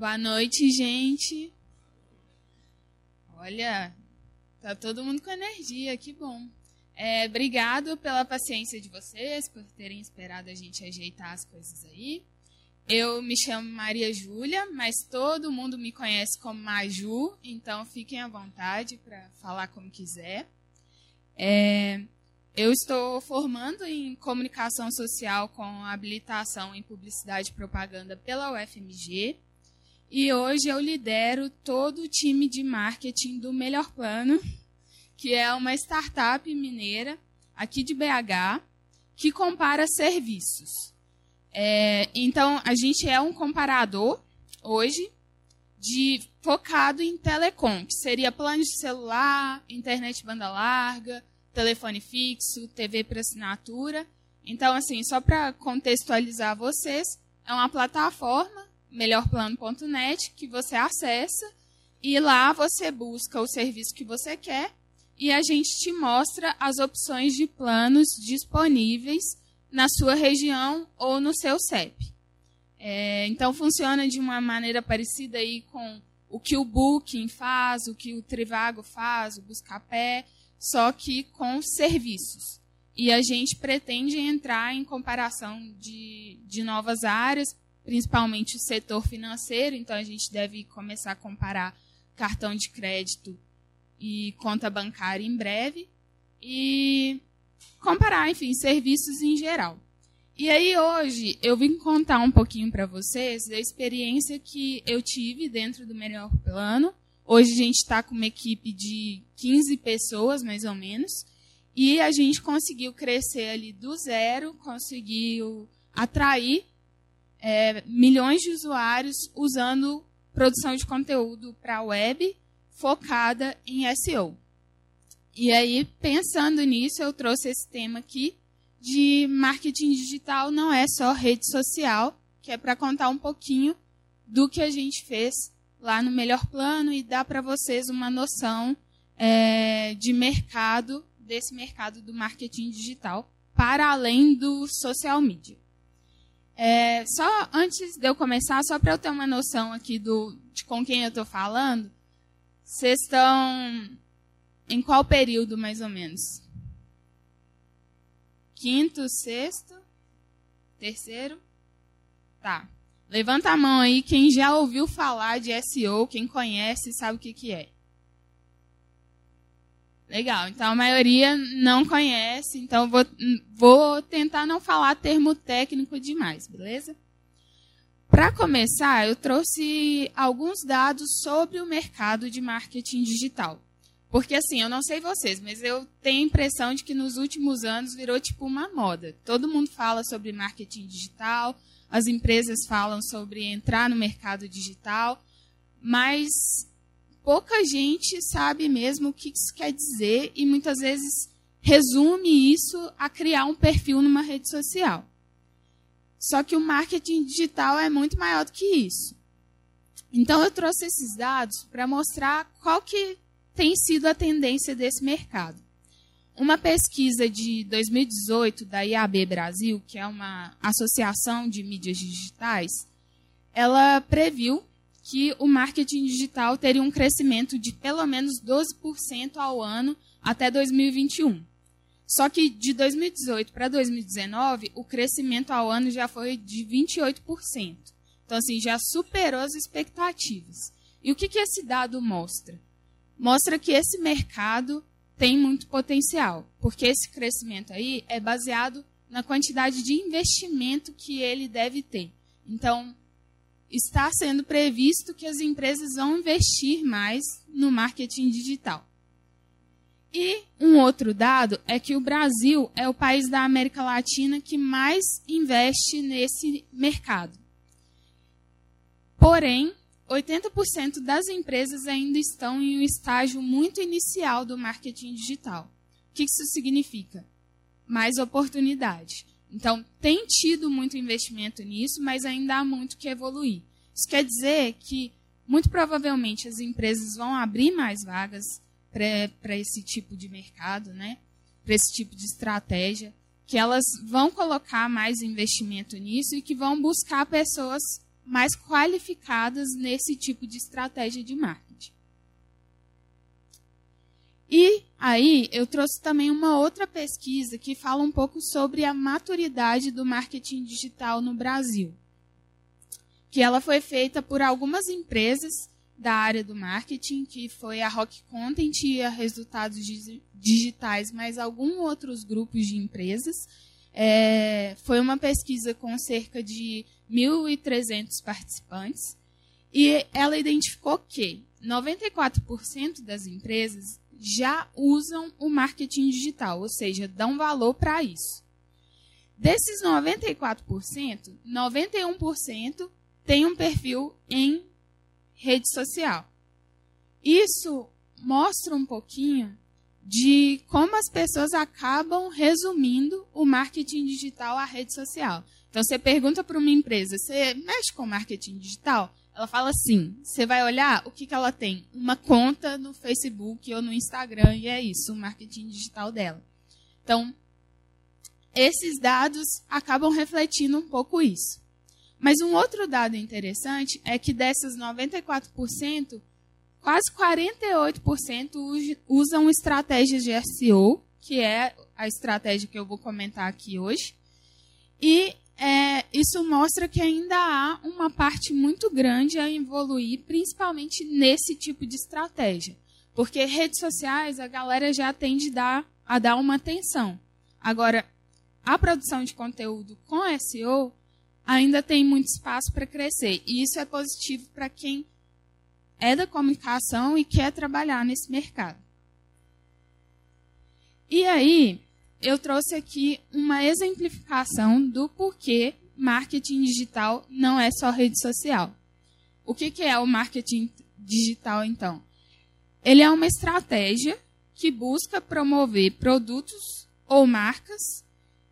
Boa noite, gente. Olha, tá todo mundo com energia, que bom. É, obrigado pela paciência de vocês, por terem esperado a gente ajeitar as coisas aí. Eu me chamo Maria Júlia, mas todo mundo me conhece como Maju, então fiquem à vontade para falar como quiser. É, eu estou formando em comunicação social com habilitação em publicidade e propaganda pela UFMG. E hoje eu lidero todo o time de marketing do Melhor Plano, que é uma startup mineira aqui de BH que compara serviços. É, então, a gente é um comparador hoje de focado em telecom, que seria plano de celular, internet banda larga, telefone fixo, TV para assinatura. Então, assim, só para contextualizar vocês, é uma plataforma, melhorplano.net, que você acessa e lá você busca o serviço que você quer e a gente te mostra as opções de planos disponíveis na sua região ou no seu CEP. É, então, funciona de uma maneira parecida aí com o que o Booking faz, o que o Trivago faz, o Buscapé, só que com serviços. E a gente pretende entrar em comparação de, de novas áreas, principalmente o setor financeiro, então a gente deve começar a comparar cartão de crédito e conta bancária em breve. E comparar, enfim, serviços em geral. E aí hoje eu vim contar um pouquinho para vocês da experiência que eu tive dentro do Melhor Plano. Hoje a gente está com uma equipe de 15 pessoas, mais ou menos, e a gente conseguiu crescer ali do zero, conseguiu atrair é, milhões de usuários usando produção de conteúdo para a web focada em SEO. E aí, pensando nisso, eu trouxe esse tema aqui de marketing digital não é só rede social, que é para contar um pouquinho do que a gente fez lá no Melhor Plano e dar para vocês uma noção é, de mercado, desse mercado do marketing digital, para além do social media. É, só antes de eu começar, só para eu ter uma noção aqui do, de com quem eu estou falando, vocês estão em qual período, mais ou menos? Quinto, sexto? Terceiro? Tá. Levanta a mão aí quem já ouviu falar de SEO, quem conhece sabe o que, que é. Legal, então a maioria não conhece, então vou, vou tentar não falar termo técnico demais, beleza? Para começar, eu trouxe alguns dados sobre o mercado de marketing digital. Porque assim, eu não sei vocês, mas eu tenho a impressão de que nos últimos anos virou tipo uma moda. Todo mundo fala sobre marketing digital, as empresas falam sobre entrar no mercado digital, mas pouca gente sabe mesmo o que isso quer dizer e muitas vezes resume isso a criar um perfil numa rede social. Só que o marketing digital é muito maior do que isso. Então eu trouxe esses dados para mostrar qual que tem sido a tendência desse mercado. Uma pesquisa de 2018 da IAB Brasil, que é uma associação de mídias digitais, ela previu que o marketing digital teria um crescimento de pelo menos 12% ao ano até 2021. Só que de 2018 para 2019, o crescimento ao ano já foi de 28%. Então, assim, já superou as expectativas. E o que, que esse dado mostra? mostra que esse mercado tem muito potencial, porque esse crescimento aí é baseado na quantidade de investimento que ele deve ter. Então, está sendo previsto que as empresas vão investir mais no marketing digital. E um outro dado é que o Brasil é o país da América Latina que mais investe nesse mercado. Porém, 80% das empresas ainda estão em um estágio muito inicial do marketing digital. O que isso significa? Mais oportunidade. Então, tem tido muito investimento nisso, mas ainda há muito que evoluir. Isso quer dizer que, muito provavelmente, as empresas vão abrir mais vagas para esse tipo de mercado, né? para esse tipo de estratégia, que elas vão colocar mais investimento nisso e que vão buscar pessoas mais qualificadas nesse tipo de estratégia de marketing. E aí eu trouxe também uma outra pesquisa que fala um pouco sobre a maturidade do marketing digital no Brasil. Que ela foi feita por algumas empresas da área do marketing, que foi a Rock Content e a Resultados Digitais, mais alguns outros grupos de empresas. É, foi uma pesquisa com cerca de 1.300 participantes e ela identificou que 94% das empresas já usam o marketing digital, ou seja, dão valor para isso. Desses 94%, 91% tem um perfil em rede social. Isso mostra um pouquinho de como as pessoas acabam resumindo o marketing digital à rede social. Então, você pergunta para uma empresa, você mexe com marketing digital? Ela fala sim. Você vai olhar o que, que ela tem? Uma conta no Facebook ou no Instagram, e é isso, o marketing digital dela. Então, esses dados acabam refletindo um pouco isso. Mas um outro dado interessante é que dessas 94%, quase 48% usam estratégias de SEO, que é a estratégia que eu vou comentar aqui hoje. E é, isso mostra que ainda há uma parte muito grande a evoluir, principalmente nesse tipo de estratégia. Porque redes sociais a galera já tende dar, a dar uma atenção. Agora, a produção de conteúdo com SEO ainda tem muito espaço para crescer. E isso é positivo para quem é da comunicação e quer trabalhar nesse mercado. E aí, eu trouxe aqui uma exemplificação do porquê marketing digital não é só rede social. O que, é o marketing digital, então? Ele é uma estratégia que busca promover produtos ou marcas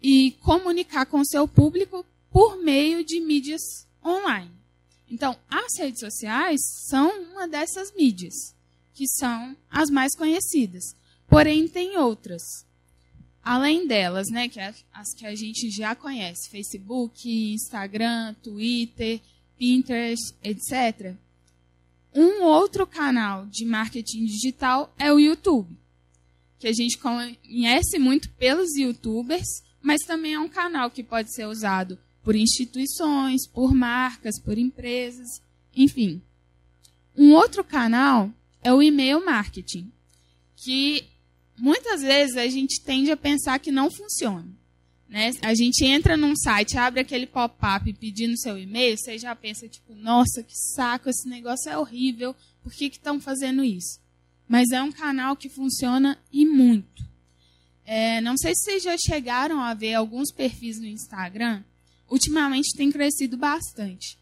e comunicar com seu público por meio de mídias online. Então, as redes sociais são uma dessas mídias, que são as mais conhecidas. Porém, tem outras. Além delas, né, que é as que a gente já conhece, Facebook, Instagram, Twitter, Pinterest, etc. Um outro canal de marketing digital é o YouTube, que a gente conhece muito pelos YouTubers, mas também é um canal que pode ser usado por instituições, por marcas, por empresas, enfim. Um outro canal é o e-mail marketing, que muitas vezes a gente tende a pensar que não funciona. Né? A gente entra num site, abre aquele pop-up pedindo seu e-mail, você já pensa, tipo, nossa, que saco, esse negócio é horrível, por que estão fazendo isso? Mas é um canal que funciona e muito. É, não sei se vocês já chegaram a ver alguns perfis no Instagram, ultimamente tem crescido bastante.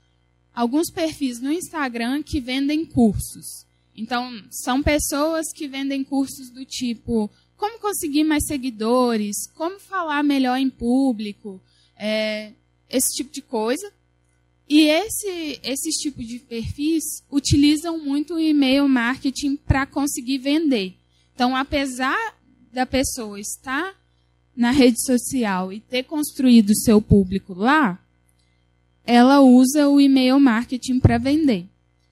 Alguns perfis no Instagram que vendem cursos. Então, são pessoas que vendem cursos do tipo como conseguir mais seguidores, como falar melhor em público, é, esse tipo de coisa. E esse, esses tipos de perfis utilizam muito o e-mail marketing para conseguir vender. Então, apesar da pessoa estar na rede social e ter construído seu público lá, ela usa o e-mail marketing para vender.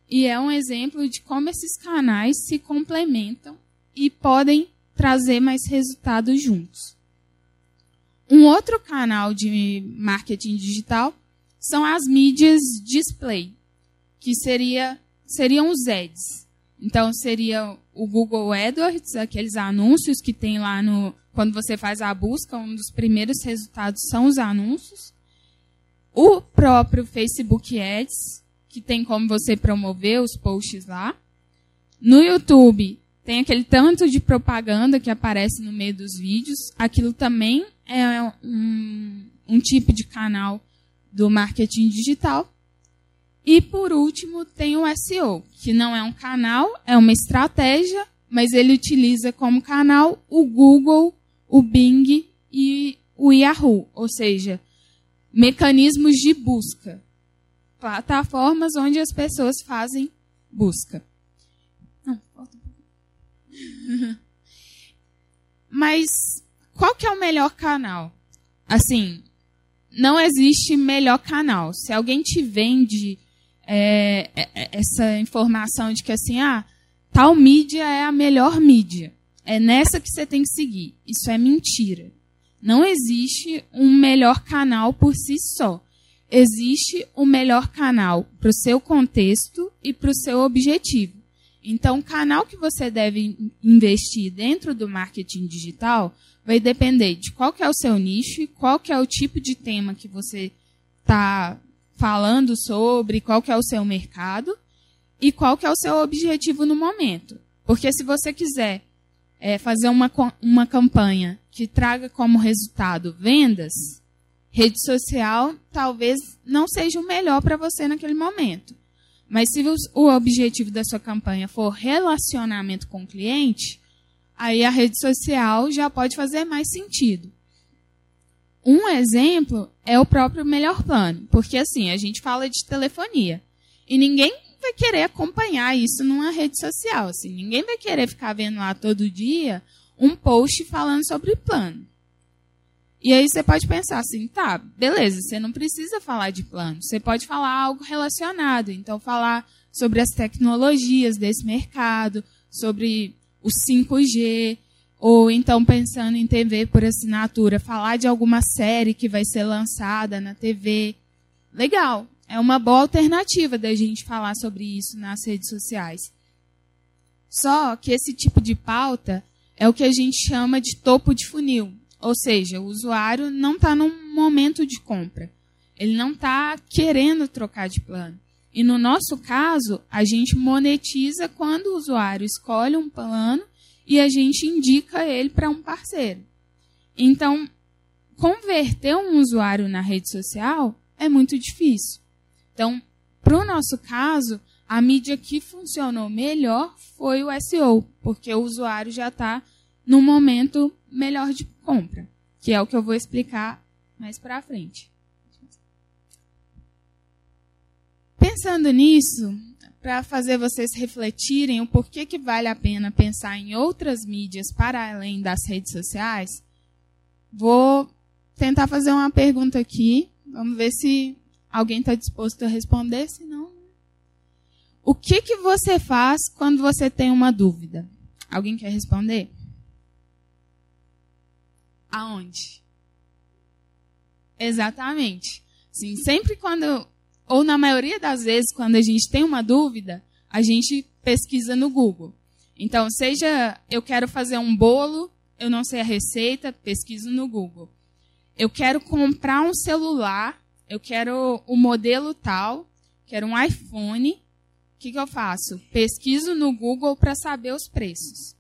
E é um exemplo de como esses canais se complementam e podem trazer mais resultados juntos. Um outro canal de marketing digital são as mídias display, que seria, seriam os ads. Então, seria o Google AdWords, aqueles anúncios que tem lá no. Quando você faz a busca, um dos primeiros resultados são os anúncios. O próprio Facebook Ads, que tem como você promover os posts lá. No YouTube, tem aquele tanto de propaganda que aparece no meio dos vídeos. Aquilo também é um, um tipo de canal do marketing digital. E, por último, tem o SEO, que não é um canal, é uma estratégia, mas ele utiliza como canal o Google, o Bing e o Yahoo, ou seja, mecanismos de busca plataformas onde as pessoas fazem busca. Mas qual que é o melhor canal? Assim, não existe melhor canal. Se alguém te vende é, é, é, essa informação de que assim, ah, tal mídia é a melhor mídia. É nessa que você tem que seguir. Isso é mentira. Não existe um melhor canal por si só. Existe o um melhor canal para o seu contexto e para o seu objetivo. Então, o canal que você deve investir dentro do marketing digital vai depender de qual que é o seu nicho, qual que é o tipo de tema que você está falando sobre, qual que é o seu mercado e qual que é o seu objetivo no momento. Porque se você quiser é, fazer uma, uma campanha que traga como resultado vendas, rede social talvez não seja o melhor para você naquele momento. Mas se o objetivo da sua campanha for relacionamento com o cliente, aí a rede social já pode fazer mais sentido. Um exemplo é o próprio Melhor Plano, porque assim, a gente fala de telefonia e ninguém vai querer acompanhar isso numa rede social, assim, ninguém vai querer ficar vendo lá todo dia um post falando sobre plano. E aí você pode pensar assim, tá, beleza, você não precisa falar de plano, você pode falar algo relacionado, então falar sobre as tecnologias desse mercado, sobre o 5G, ou então pensando em TV por assinatura, falar de alguma série que vai ser lançada na TV. Legal, é uma boa alternativa da gente falar sobre isso nas redes sociais. Só que esse tipo de pauta é o que a gente chama de topo de funil. Ou seja, o usuário não está num momento de compra. Ele não está querendo trocar de plano. E no nosso caso, a gente monetiza quando o usuário escolhe um plano e a gente indica ele para um parceiro. Então, converter um usuário na rede social é muito difícil. Então, para o nosso caso, a mídia que funcionou melhor foi o SEO, porque o usuário já está no momento melhor de compra, que é o que eu vou explicar mais para frente. Pensando nisso, para fazer vocês refletirem o porquê que vale a pena pensar em outras mídias para além das redes sociais, vou tentar fazer uma pergunta aqui. Vamos ver se alguém está disposto a responder. Se não, o que, que você faz quando você tem uma dúvida? Alguém quer responder? Aonde? Exatamente. Sim, sempre quando ou na maioria das vezes, quando a gente tem uma dúvida, a gente pesquisa no Google. Então, seja eu quero fazer um bolo, eu não sei a receita, pesquiso no Google. Eu quero comprar um celular, eu quero o modelo tal, quero um iPhone. O que, que eu faço? Pesquiso no Google para saber os preços.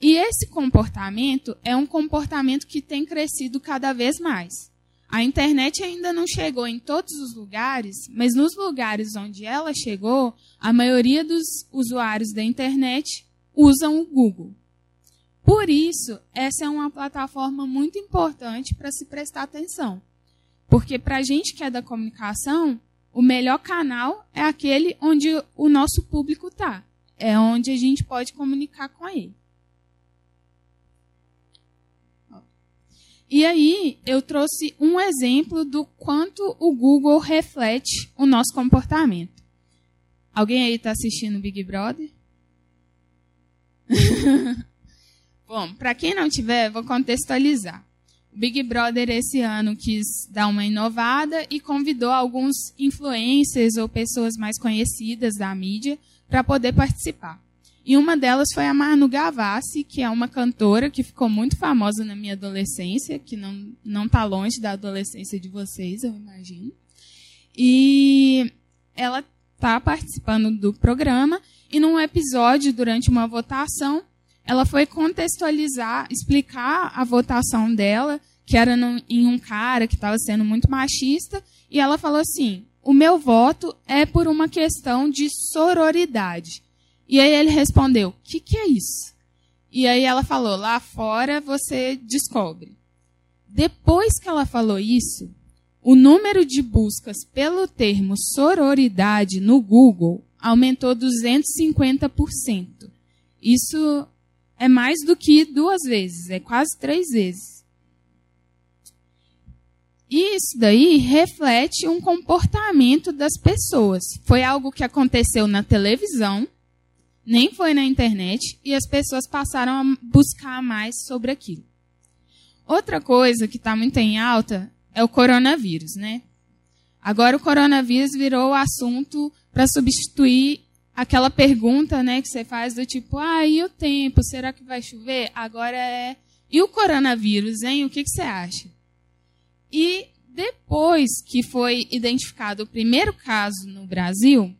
E esse comportamento é um comportamento que tem crescido cada vez mais. A internet ainda não chegou em todos os lugares, mas nos lugares onde ela chegou, a maioria dos usuários da internet usam o Google. Por isso, essa é uma plataforma muito importante para se prestar atenção. Porque para a gente que é da comunicação, o melhor canal é aquele onde o nosso público está. É onde a gente pode comunicar com ele. E aí eu trouxe um exemplo do quanto o Google reflete o nosso comportamento. Alguém aí está assistindo Big Brother? Bom, para quem não tiver, vou contextualizar. Big Brother esse ano quis dar uma inovada e convidou alguns influencers ou pessoas mais conhecidas da mídia para poder participar. E uma delas foi a Manu Gavassi, que é uma cantora que ficou muito famosa na minha adolescência, que não não está longe da adolescência de vocês, eu imagino. E ela está participando do programa e num episódio durante uma votação, ela foi contextualizar, explicar a votação dela, que era no, em um cara que estava sendo muito machista, e ela falou assim: "O meu voto é por uma questão de sororidade". E aí ele respondeu: O que, que é isso? E aí ela falou: Lá fora você descobre. Depois que ela falou isso, o número de buscas pelo termo sororidade no Google aumentou 250%. Isso é mais do que duas vezes, é quase três vezes. E isso daí reflete um comportamento das pessoas. Foi algo que aconteceu na televisão, nem foi na internet, e as pessoas passaram a buscar mais sobre aquilo. Outra coisa que está muito em alta é o coronavírus, né? Agora o coronavírus virou o assunto para substituir aquela pergunta, né, que você faz do tipo, ah, e o tempo, será que vai chover? Agora é, e o coronavírus, hein? O que, que você acha? E depois que foi identificado o primeiro caso no Brasil,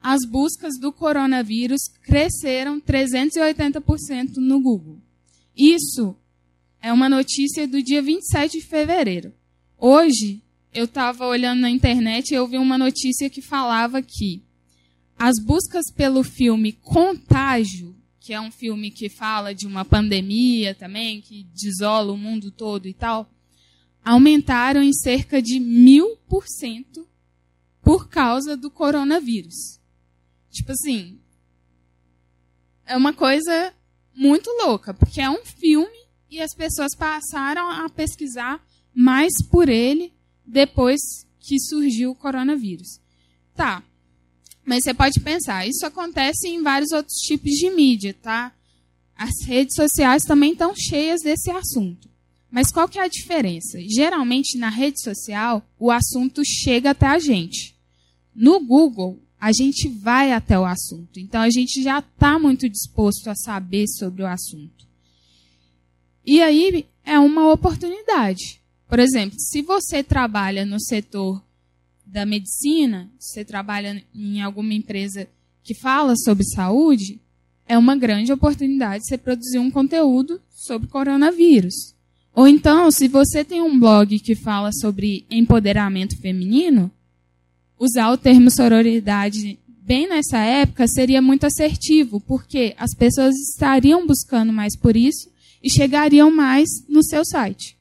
as buscas do coronavírus cresceram 380% no Google. Isso é uma notícia do dia 27 de fevereiro. Hoje, eu estava olhando na internet e eu vi uma notícia que falava que as buscas pelo filme Contágio, que é um filme que fala de uma pandemia também, que desola o mundo todo e tal, aumentaram em cerca de mil por cento por causa do coronavírus. Tipo assim, é uma coisa muito louca, porque é um filme e as pessoas passaram a pesquisar mais por ele depois que surgiu o coronavírus. Tá. Mas você pode pensar, isso acontece em vários outros tipos de mídia, tá? As redes sociais também estão cheias desse assunto. Mas qual que é a diferença? Geralmente na rede social o assunto chega até a gente. No Google a gente vai até o assunto. Então a gente já está muito disposto a saber sobre o assunto. E aí é uma oportunidade. Por exemplo, se você trabalha no setor da medicina, você trabalha em alguma empresa que fala sobre saúde, é uma grande oportunidade você produzir um conteúdo sobre coronavírus. Ou então, se você tem um blog que fala sobre empoderamento feminino, usar o termo sororidade bem nessa época seria muito assertivo, porque as pessoas estariam buscando mais por isso e chegariam mais no seu site.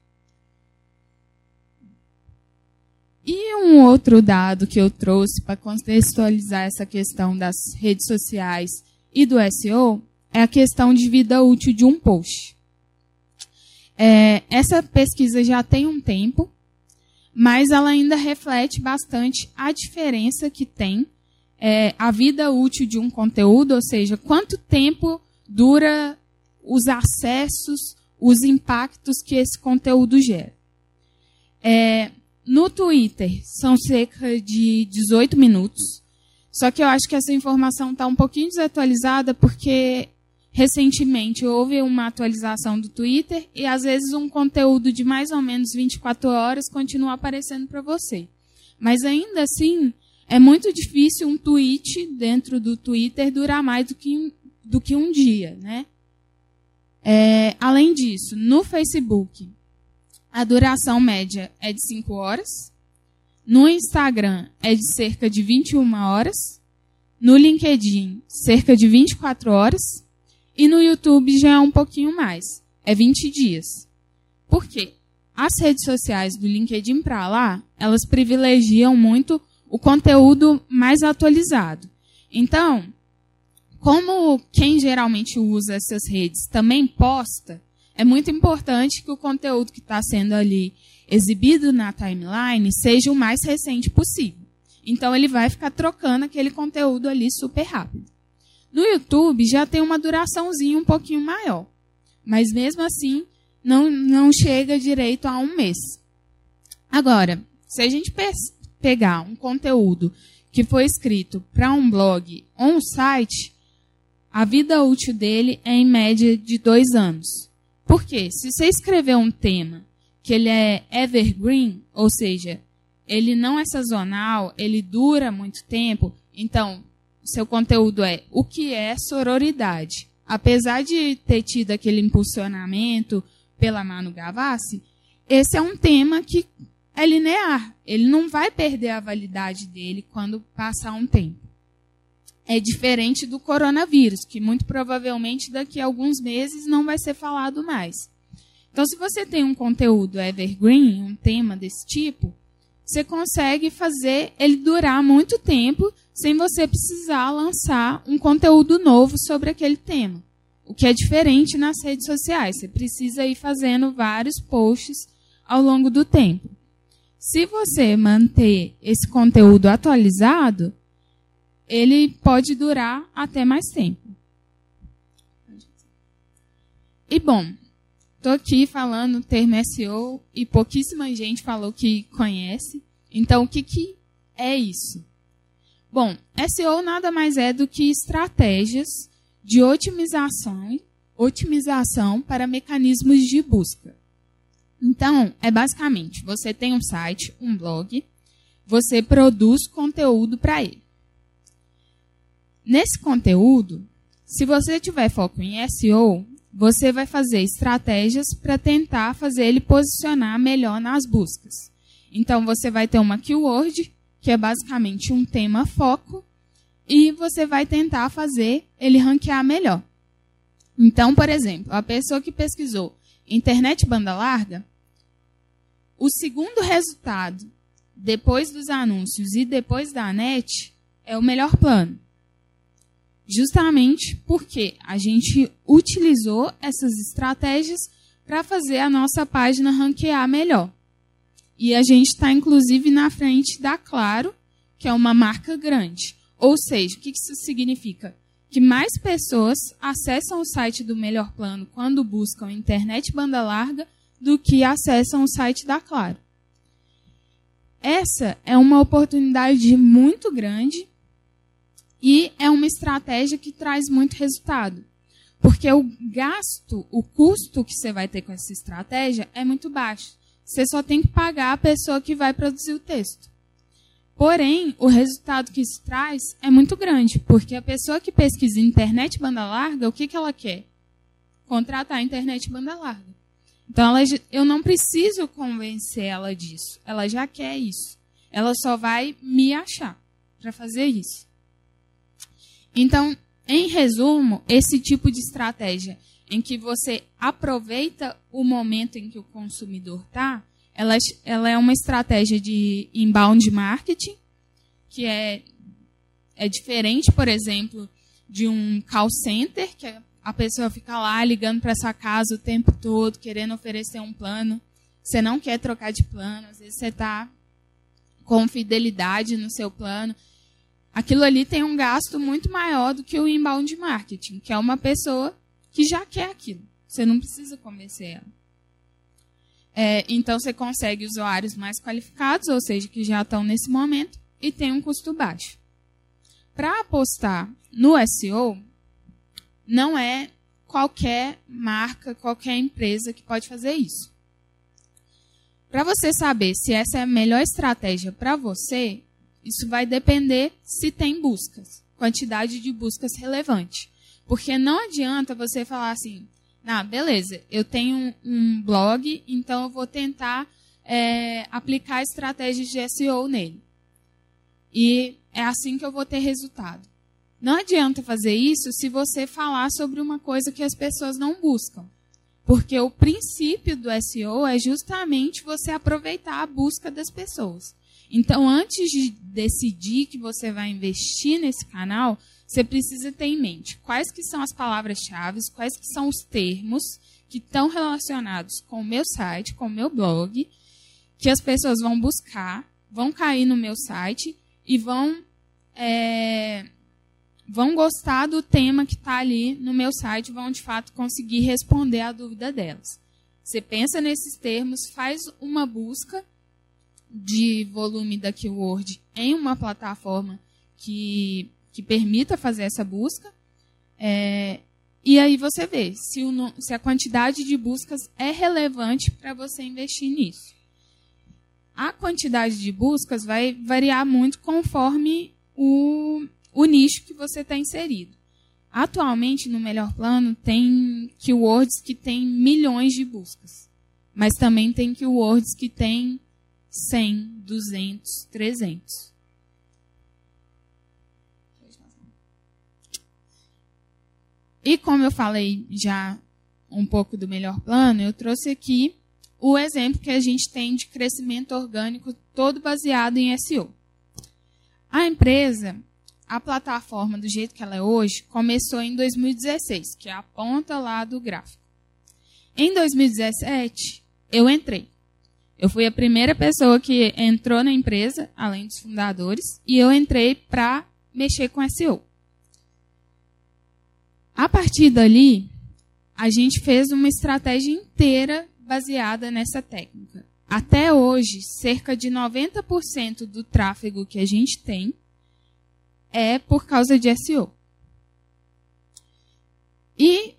E um outro dado que eu trouxe para contextualizar essa questão das redes sociais e do SEO é a questão de vida útil de um post. É, essa pesquisa já tem um tempo, mas ela ainda reflete bastante a diferença que tem é, a vida útil de um conteúdo, ou seja, quanto tempo dura os acessos, os impactos que esse conteúdo gera. É, no Twitter, são cerca de 18 minutos. Só que eu acho que essa informação está um pouquinho desatualizada porque recentemente houve uma atualização do Twitter e às vezes um conteúdo de mais ou menos 24 horas continua aparecendo para você. Mas ainda assim, é muito difícil um tweet dentro do Twitter durar mais do que, do que um dia, né? É, além disso, no Facebook, a duração média é de 5 horas. No Instagram é de cerca de 21 horas. No LinkedIn, cerca de 24 horas. E no YouTube já é um pouquinho mais. É 20 dias. Por quê? As redes sociais do LinkedIn para lá, elas privilegiam muito o conteúdo mais atualizado. Então, como quem geralmente usa essas redes também posta, é muito importante que o conteúdo que está sendo ali exibido na timeline seja o mais recente possível. Então ele vai ficar trocando aquele conteúdo ali super rápido. No YouTube já tem uma duraçãozinha um pouquinho maior. Mas mesmo assim, não, não chega direito a um mês. Agora, se a gente pegar um conteúdo que foi escrito para um blog ou um site, a vida útil dele é em média de dois anos. Por quê? Se você escrever um tema que ele é evergreen, ou seja, ele não é sazonal, ele dura muito tempo, então seu conteúdo é o que é sororidade. Apesar de ter tido aquele impulsionamento pela Manu Gavassi, esse é um tema que é linear. Ele não vai perder a validade dele quando passar um tempo é diferente do coronavírus, que muito provavelmente daqui a alguns meses não vai ser falado mais. Então, se você tem um conteúdo evergreen, um tema desse tipo, você consegue fazer ele durar muito tempo sem você precisar lançar um conteúdo novo sobre aquele tema. O que é diferente nas redes sociais. Você precisa ir fazendo vários posts ao longo do tempo. Se você manter esse conteúdo atualizado, ele pode durar até mais tempo. E bom, estou aqui falando o termo SEO e pouquíssima gente falou que conhece. Então, o que, que é isso? Bom, SEO nada mais é do que estratégias de otimização, otimização para mecanismos de busca. Então, é basicamente, você tem um site, um blog, você produz conteúdo para ele. Nesse conteúdo, se você tiver foco em SEO, você vai fazer estratégias para tentar fazer ele posicionar melhor nas buscas. Então, você vai ter uma keyword, que é basicamente um tema foco, e você vai tentar fazer ele ranquear melhor. Então, por exemplo, a pessoa que pesquisou internet banda larga, o segundo resultado, depois dos anúncios e depois da net, é o melhor plano. Justamente porque a gente utilizou essas estratégias para fazer a nossa página ranquear melhor. E a gente está, inclusive, na frente da Claro, que é uma marca grande. Ou seja, o que isso significa? Que mais pessoas acessam o site do Melhor Plano quando buscam internet banda larga do que acessam o site da Claro. Essa é uma oportunidade muito grande e é uma estratégia que traz muito resultado. Porque o gasto, o custo que você vai ter com essa estratégia é muito baixo. Você só tem que pagar a pessoa que vai produzir o texto. Porém, o resultado que isso traz é muito grande, porque a pessoa que pesquisa internet banda larga, o que, que ela quer? Contratar a internet banda larga. Então, ela, eu não preciso convencer ela disso. Ela já quer isso. Ela só vai me achar para fazer isso. Então, em resumo, esse tipo de estratégia em que você aproveita o momento em que o consumidor está, ela, ela é uma estratégia de inbound marketing, que é, é diferente, por exemplo, de um call center, que é a pessoa fica lá ligando para essa casa o tempo todo, querendo oferecer um plano. Você não quer trocar de plano, às vezes você está com fidelidade no seu plano. Aquilo ali tem um gasto muito maior do que o inbound marketing, que é uma pessoa que já quer aquilo. Você não precisa convencer ela. É, então você consegue usuários mais qualificados, ou seja, que já estão nesse momento, e tem um custo baixo. Para apostar no SEO, não é qualquer marca, qualquer empresa que pode fazer isso. Para você saber se essa é a melhor estratégia para você, isso vai depender se tem buscas, quantidade de buscas relevante. Porque não adianta você falar assim, ah, beleza, eu tenho um blog, então eu vou tentar é, aplicar estratégias de SEO nele. E é assim que eu vou ter resultado. Não adianta fazer isso se você falar sobre uma coisa que as pessoas não buscam. Porque o princípio do SEO é justamente você aproveitar a busca das pessoas. Então, antes de decidir que você vai investir nesse canal, você precisa ter em mente quais que são as palavras-chave, quais que são os termos que estão relacionados com o meu site, com o meu blog, que as pessoas vão buscar, vão cair no meu site e vão é, vão gostar do tema que está ali no meu site, vão de fato conseguir responder a dúvida delas. Você pensa nesses termos, faz uma busca de volume da keyword em uma plataforma que, que permita fazer essa busca. É, e aí você vê se, o, se a quantidade de buscas é relevante para você investir nisso. A quantidade de buscas vai variar muito conforme o, o nicho que você está inserido. Atualmente, no Melhor Plano, tem keywords que tem milhões de buscas. Mas também tem keywords que tem 100, 200, 300. E como eu falei já um pouco do Melhor Plano, eu trouxe aqui o exemplo que a gente tem de crescimento orgânico todo baseado em SEO. A empresa a plataforma do jeito que ela é hoje começou em 2016, que é a ponta lá do gráfico. Em 2017, eu entrei. Eu fui a primeira pessoa que entrou na empresa, além dos fundadores, e eu entrei para mexer com SEO. A partir dali, a gente fez uma estratégia inteira baseada nessa técnica. Até hoje, cerca de 90% do tráfego que a gente tem é por causa de SEO. E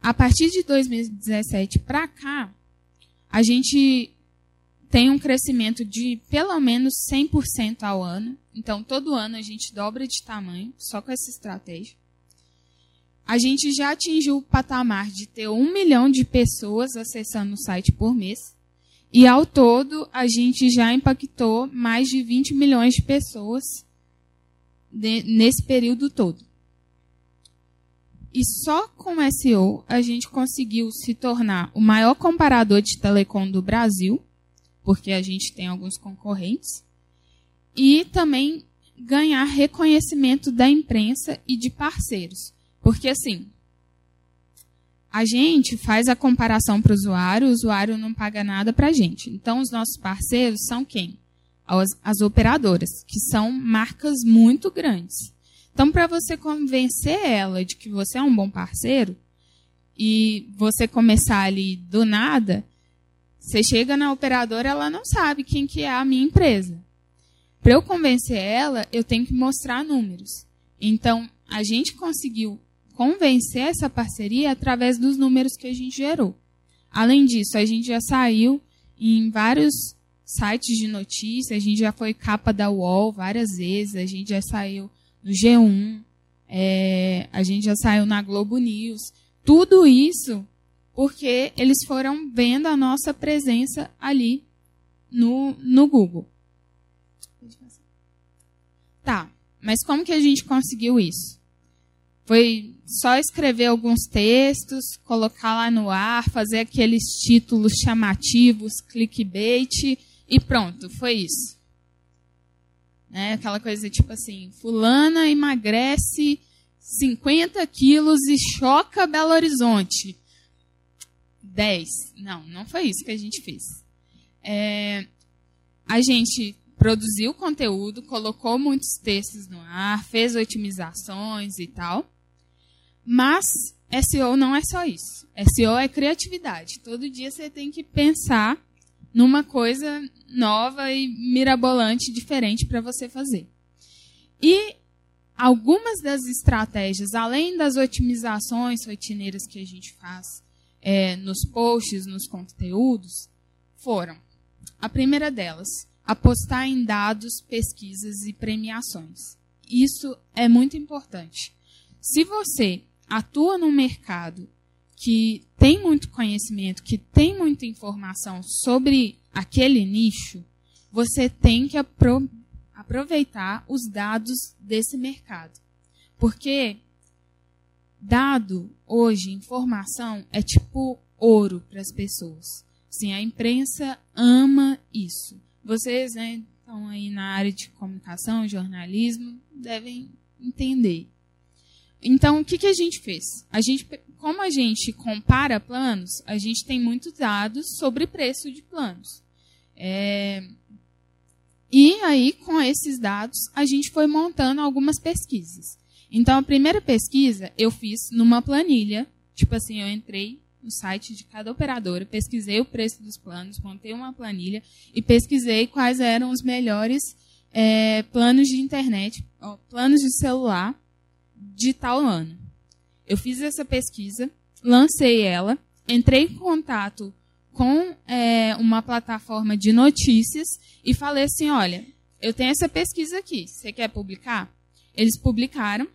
a partir de 2017 para cá, a gente tem um crescimento de pelo menos 100% ao ano. Então, todo ano a gente dobra de tamanho, só com essa estratégia. A gente já atingiu o patamar de ter um milhão de pessoas acessando o site por mês. E ao todo, a gente já impactou mais de 20 milhões de pessoas de, nesse período todo. E só com SEO a gente conseguiu se tornar o maior comparador de telecom do Brasil, porque a gente tem alguns concorrentes, e também ganhar reconhecimento da imprensa e de parceiros. Porque assim, a gente faz a comparação para o usuário, o usuário não paga nada para a gente. Então, os nossos parceiros são quem? As, as operadoras, que são marcas muito grandes. Então, para você convencer ela de que você é um bom parceiro e você começar ali do nada, você chega na operadora, ela não sabe quem que é a minha empresa. Para eu convencer ela, eu tenho que mostrar números. Então, a gente conseguiu convencer essa parceria através dos números que a gente gerou. Além disso, a gente já saiu em vários sites de notícias, a gente já foi capa da UOL várias vezes, a gente já saiu no G1, é, a gente já saiu na Globo News. Tudo isso porque eles foram vendo a nossa presença ali no, no Google. Tá, mas como que a gente conseguiu isso? Foi só escrever alguns textos, colocar lá no ar, fazer aqueles títulos chamativos, clickbait e pronto, foi isso. Né? Aquela coisa tipo assim, fulana emagrece 50 quilos e choca Belo Horizonte. 10. Não, não foi isso que a gente fez. É, a gente produziu conteúdo, colocou muitos textos no ar, fez otimizações e tal. Mas SEO não é só isso. SEO é criatividade. Todo dia você tem que pensar numa coisa nova e mirabolante, diferente para você fazer. E algumas das estratégias, além das otimizações rotineiras que a gente faz é, nos posts, nos conteúdos, foram: a primeira delas, apostar em dados, pesquisas e premiações. Isso é muito importante. Se você atua num mercado que tem muito conhecimento, que tem muita informação sobre aquele nicho, você tem que apro aproveitar os dados desse mercado. Porque dado hoje, informação é tipo ouro para as pessoas. Sim, a imprensa ama isso. Vocês, né, estão aí na área de comunicação, jornalismo, devem entender. Então, o que, que a gente fez? A gente, como a gente compara planos, a gente tem muitos dados sobre preço de planos. É, e aí, com esses dados, a gente foi montando algumas pesquisas. Então, a primeira pesquisa eu fiz numa planilha. Tipo assim, eu entrei no site de cada operadora, pesquisei o preço dos planos, montei uma planilha e pesquisei quais eram os melhores é, planos de internet, ó, planos de celular de tal ano. Eu fiz essa pesquisa, lancei ela, entrei em contato com é, uma plataforma de notícias e falei assim: olha, eu tenho essa pesquisa aqui, você quer publicar? Eles publicaram,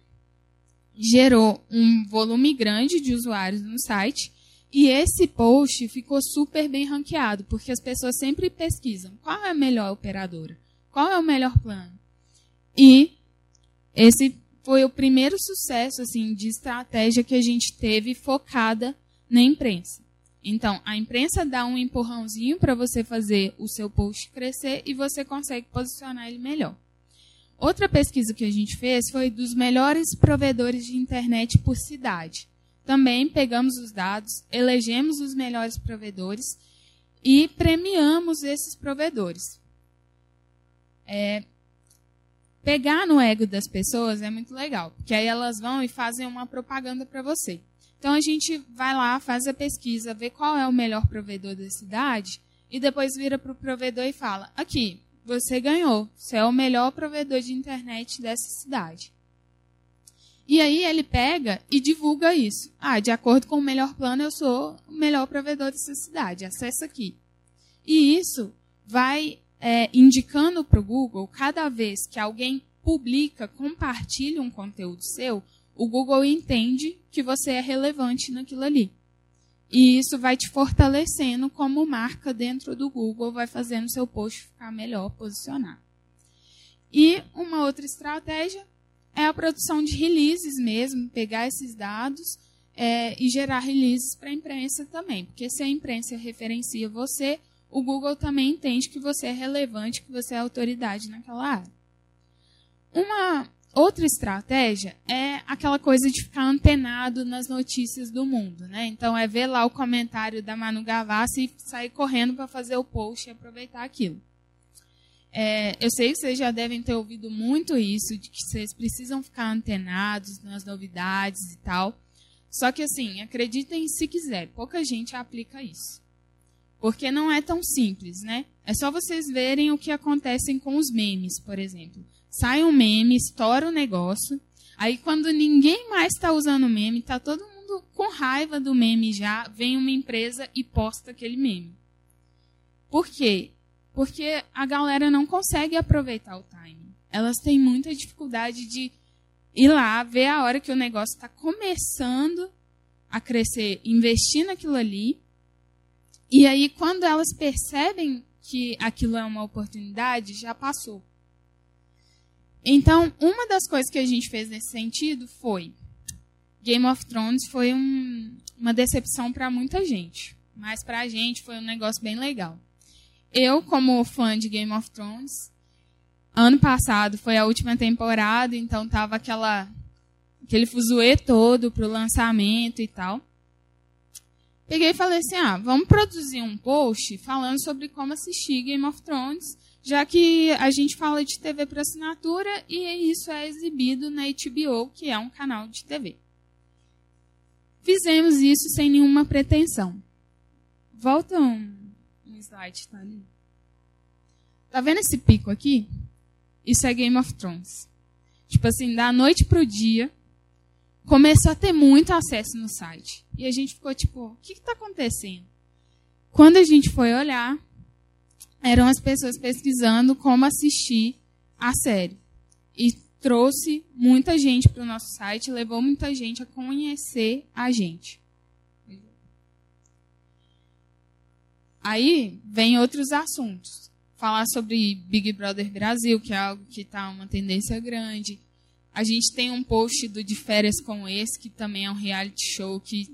gerou um volume grande de usuários no site e esse post ficou super bem ranqueado, porque as pessoas sempre pesquisam qual é a melhor operadora, qual é o melhor plano. E esse foi o primeiro sucesso assim de estratégia que a gente teve focada na imprensa. Então, a imprensa dá um empurrãozinho para você fazer o seu post crescer e você consegue posicionar ele melhor. Outra pesquisa que a gente fez foi dos melhores provedores de internet por cidade. Também pegamos os dados, elegemos os melhores provedores e premiamos esses provedores. É, pegar no ego das pessoas é muito legal, porque aí elas vão e fazem uma propaganda para você. Então a gente vai lá, faz a pesquisa, vê qual é o melhor provedor da cidade e depois vira para o provedor e fala: aqui, você ganhou, você é o melhor provedor de internet dessa cidade. E aí ele pega e divulga isso. Ah, de acordo com o melhor plano, eu sou o melhor provedor dessa cidade. Acessa aqui. E isso vai é, indicando para o Google, cada vez que alguém publica, compartilha um conteúdo seu, o Google entende que você é relevante naquilo ali. E isso vai te fortalecendo como marca dentro do Google, vai fazendo seu post ficar melhor posicionado. E uma outra estratégia é a produção de releases mesmo, pegar esses dados é, e gerar releases para a imprensa também. Porque se a imprensa referencia você, o Google também entende que você é relevante, que você é autoridade naquela área. Uma outra estratégia é aquela coisa de ficar antenado nas notícias do mundo. Né? Então, é ver lá o comentário da Manu Gavassi e sair correndo para fazer o post e aproveitar aquilo. É, eu sei que vocês já devem ter ouvido muito isso, de que vocês precisam ficar antenados nas novidades e tal. Só que, assim, acreditem se quiser, pouca gente aplica isso. Porque não é tão simples, né? É só vocês verem o que acontece com os memes, por exemplo. Sai um meme, estoura o negócio. Aí, quando ninguém mais está usando o meme, está todo mundo com raiva do meme já, vem uma empresa e posta aquele meme. Por quê? Porque a galera não consegue aproveitar o time. Elas têm muita dificuldade de ir lá, ver a hora que o negócio está começando a crescer, investir naquilo ali. E aí, quando elas percebem que aquilo é uma oportunidade, já passou. Então, uma das coisas que a gente fez nesse sentido foi Game of Thrones foi um, uma decepção para muita gente, mas para a gente foi um negócio bem legal eu, como fã de Game of Thrones, ano passado foi a última temporada, então tava aquela aquele fuzuê todo pro lançamento e tal. Peguei e falei assim: "Ah, vamos produzir um post falando sobre como assistir Game of Thrones, já que a gente fala de TV por assinatura e isso é exibido na HBO, que é um canal de TV." Fizemos isso sem nenhuma pretensão. Volta um slide tá ali. Tá vendo esse pico aqui? Isso é Game of Thrones. Tipo assim, da noite pro dia, começou a ter muito acesso no site. E a gente ficou tipo, o que está acontecendo? Quando a gente foi olhar, eram as pessoas pesquisando como assistir a série. E trouxe muita gente para o nosso site, levou muita gente a conhecer a gente. Aí vem outros assuntos. Falar sobre Big Brother Brasil, que é algo que está uma tendência grande. A gente tem um post do De Férias com Esse, que também é um reality show que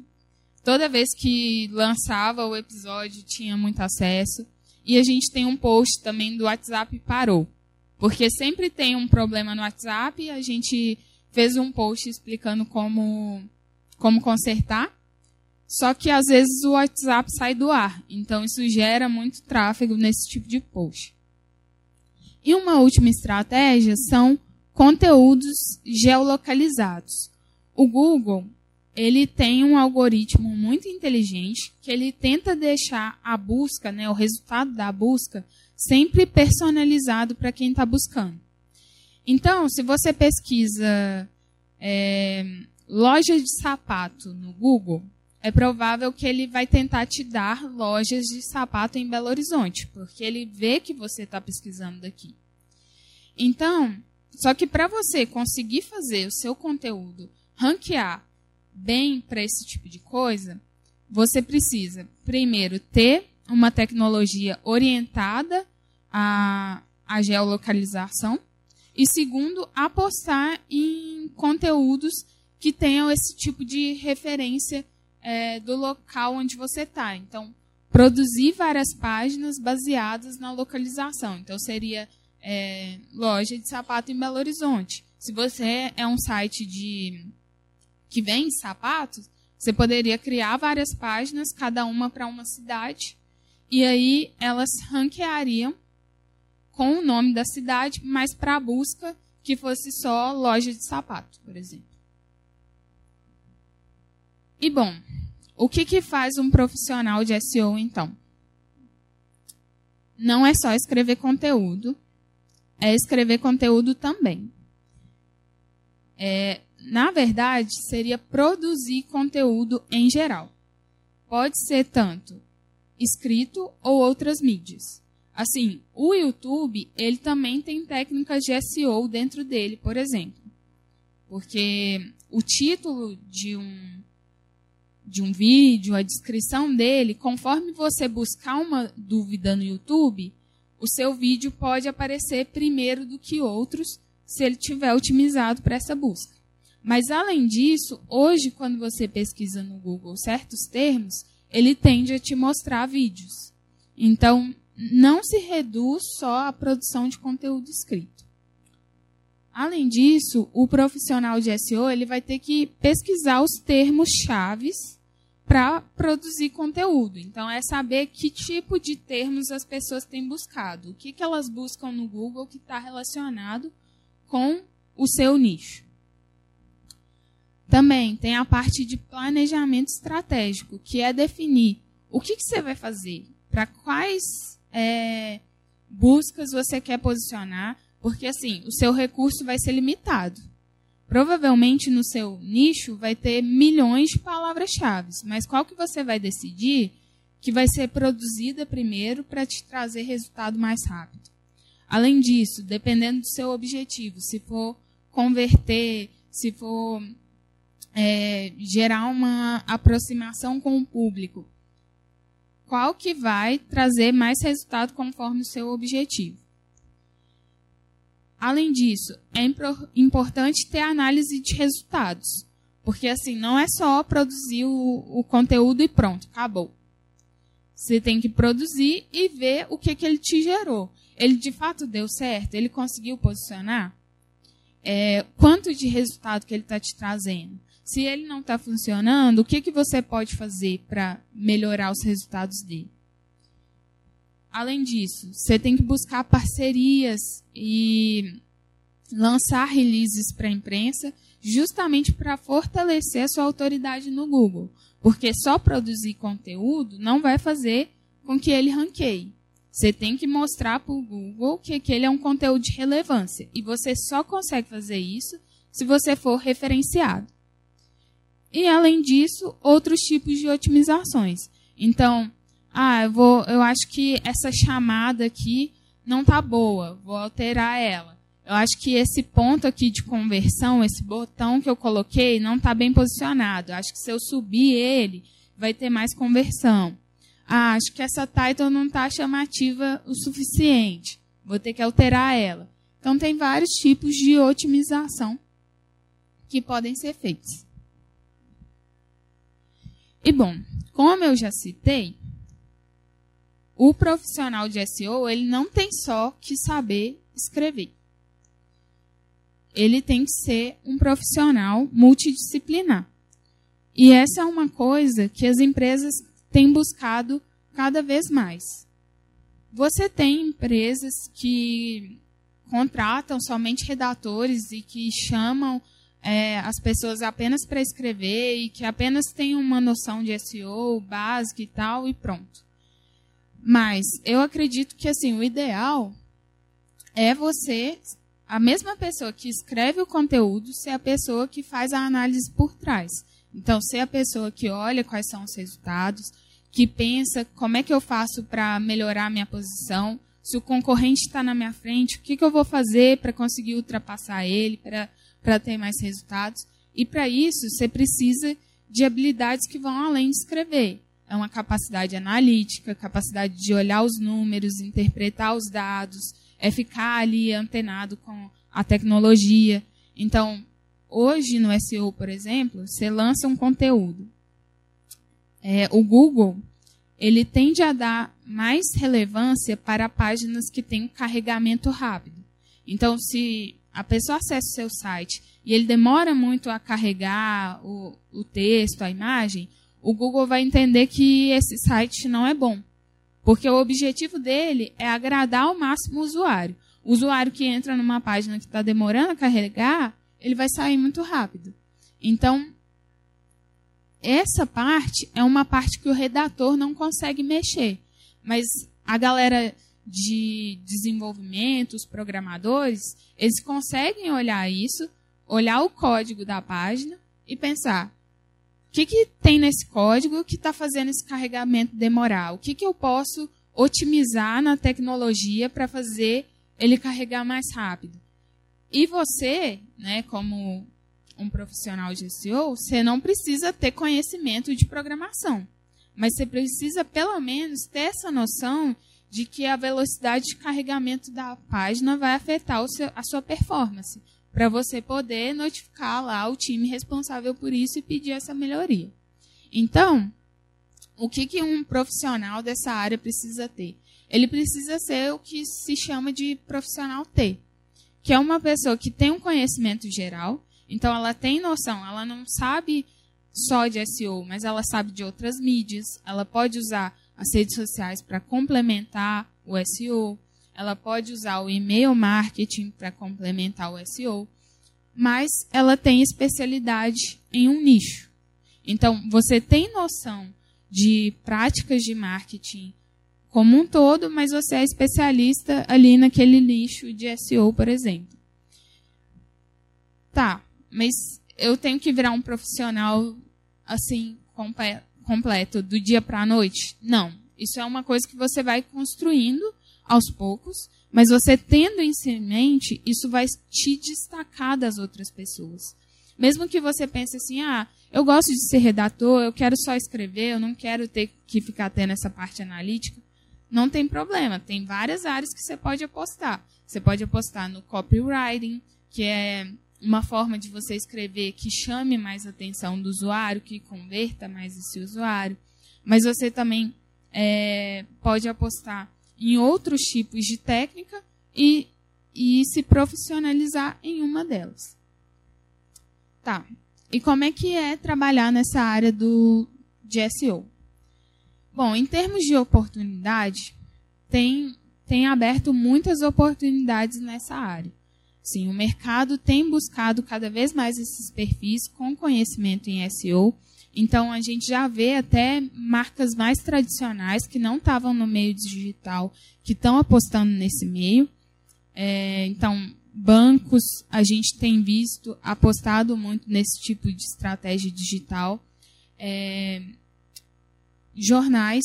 toda vez que lançava o episódio tinha muito acesso. E a gente tem um post também do WhatsApp Parou. Porque sempre tem um problema no WhatsApp, a gente fez um post explicando como, como consertar. Só que às vezes o WhatsApp sai do ar, então isso gera muito tráfego nesse tipo de post. E uma última estratégia são conteúdos geolocalizados. O Google, ele tem um algoritmo muito inteligente que ele tenta deixar a busca, né, o resultado da busca, sempre personalizado para quem está buscando. Então, se você pesquisa é, loja de sapato no Google, é provável que ele vai tentar te dar lojas de sapato em Belo Horizonte, porque ele vê que você está pesquisando daqui. Então, só que para você conseguir fazer o seu conteúdo ranquear bem para esse tipo de coisa, você precisa, primeiro, ter uma tecnologia orientada à, à geolocalização, e segundo, apostar em conteúdos que tenham esse tipo de referência é, do local onde você está. Então, produzir várias páginas baseadas na localização. Então, seria é, loja de sapato em Belo Horizonte. Se você é um site de que vende sapatos, você poderia criar várias páginas, cada uma para uma cidade, e aí elas ranqueariam com o nome da cidade, mas para a busca que fosse só loja de sapato, por exemplo. E bom, o que, que faz um profissional de SEO então? Não é só escrever conteúdo, é escrever conteúdo também. É, na verdade, seria produzir conteúdo em geral. Pode ser tanto escrito ou outras mídias. Assim, o YouTube, ele também tem técnicas de SEO dentro dele, por exemplo. Porque o título de um de um vídeo, a descrição dele, conforme você buscar uma dúvida no YouTube, o seu vídeo pode aparecer primeiro do que outros se ele tiver otimizado para essa busca. Mas além disso, hoje quando você pesquisa no Google certos termos, ele tende a te mostrar vídeos. Então, não se reduz só à produção de conteúdo escrito. Além disso, o profissional de SEO ele vai ter que pesquisar os termos chaves para produzir conteúdo. Então, é saber que tipo de termos as pessoas têm buscado, o que, que elas buscam no Google que está relacionado com o seu nicho. Também tem a parte de planejamento estratégico, que é definir o que, que você vai fazer, para quais é, buscas você quer posicionar, porque assim, o seu recurso vai ser limitado. Provavelmente no seu nicho vai ter milhões de palavras-chave, mas qual que você vai decidir que vai ser produzida primeiro para te trazer resultado mais rápido? Além disso, dependendo do seu objetivo, se for converter, se for é, gerar uma aproximação com o público, qual que vai trazer mais resultado conforme o seu objetivo. Além disso, é importante ter análise de resultados, porque assim não é só produzir o, o conteúdo e pronto, acabou. Você tem que produzir e ver o que, que ele te gerou. Ele de fato deu certo? Ele conseguiu posicionar? É, quanto de resultado que ele está te trazendo? Se ele não está funcionando, o que, que você pode fazer para melhorar os resultados dele? Além disso, você tem que buscar parcerias e lançar releases para a imprensa, justamente para fortalecer a sua autoridade no Google. Porque só produzir conteúdo não vai fazer com que ele ranqueie. Você tem que mostrar para o Google que aquele é um conteúdo de relevância. E você só consegue fazer isso se você for referenciado. E, além disso, outros tipos de otimizações. Então, ah, eu, vou, eu acho que essa chamada aqui não está boa, vou alterar ela. Eu acho que esse ponto aqui de conversão, esse botão que eu coloquei, não está bem posicionado. Eu acho que se eu subir ele, vai ter mais conversão. Ah, acho que essa title não está chamativa o suficiente. Vou ter que alterar ela. Então, tem vários tipos de otimização que podem ser feitos. E bom, como eu já citei, o profissional de SEO ele não tem só que saber escrever. Ele tem que ser um profissional multidisciplinar. E essa é uma coisa que as empresas têm buscado cada vez mais. Você tem empresas que contratam somente redatores e que chamam é, as pessoas apenas para escrever e que apenas têm uma noção de SEO básica e tal, e pronto. Mas eu acredito que assim, o ideal é você, a mesma pessoa que escreve o conteúdo, ser a pessoa que faz a análise por trás. Então, ser a pessoa que olha quais são os resultados, que pensa como é que eu faço para melhorar a minha posição, se o concorrente está na minha frente, o que, que eu vou fazer para conseguir ultrapassar ele, para para ter mais resultados. E para isso, você precisa de habilidades que vão além de escrever. É uma capacidade analítica, capacidade de olhar os números, interpretar os dados, é ficar ali antenado com a tecnologia. Então, hoje no SEO, por exemplo, você lança um conteúdo. É, o Google ele tende a dar mais relevância para páginas que têm carregamento rápido. Então, se a pessoa acessa o seu site e ele demora muito a carregar o, o texto, a imagem, o Google vai entender que esse site não é bom. Porque o objetivo dele é agradar ao máximo o usuário. O usuário que entra numa página que está demorando a carregar, ele vai sair muito rápido. Então, essa parte é uma parte que o redator não consegue mexer. Mas a galera de desenvolvimento, os programadores, eles conseguem olhar isso, olhar o código da página e pensar: o que, que tem nesse código que está fazendo esse carregamento demorar? O que, que eu posso otimizar na tecnologia para fazer ele carregar mais rápido? E você, né, como um profissional de SEO, você não precisa ter conhecimento de programação. Mas você precisa, pelo menos, ter essa noção de que a velocidade de carregamento da página vai afetar seu, a sua performance, para você poder notificar lá o time responsável por isso e pedir essa melhoria. Então, o que, que um profissional dessa área precisa ter? Ele precisa ser o que se chama de profissional T, que é uma pessoa que tem um conhecimento geral, então ela tem noção, ela não sabe só de SEO, mas ela sabe de outras mídias, ela pode usar as redes sociais para complementar o SEO, ela pode usar o e-mail marketing para complementar o SEO, mas ela tem especialidade em um nicho. Então, você tem noção de práticas de marketing como um todo, mas você é especialista ali naquele nicho de SEO, por exemplo. Tá, mas eu tenho que virar um profissional assim completo do dia para a noite? Não. Isso é uma coisa que você vai construindo aos poucos, mas você tendo isso em mente, isso vai te destacar das outras pessoas. Mesmo que você pense assim, ah, eu gosto de ser redator, eu quero só escrever, eu não quero ter que ficar tendo essa parte analítica. Não tem problema, tem várias áreas que você pode apostar. Você pode apostar no copywriting, que é uma forma de você escrever que chame mais a atenção do usuário, que converta mais esse usuário. Mas você também é, pode apostar em outros tipos de técnica e, e se profissionalizar em uma delas. Tá. E como é que é trabalhar nessa área do, de SEO? Bom, em termos de oportunidade, tem, tem aberto muitas oportunidades nessa área. Sim, o mercado tem buscado cada vez mais esses perfis com conhecimento em SEO. Então, a gente já vê até marcas mais tradicionais que não estavam no meio digital, que estão apostando nesse meio. É, então, bancos, a gente tem visto, apostado muito nesse tipo de estratégia digital. É, jornais.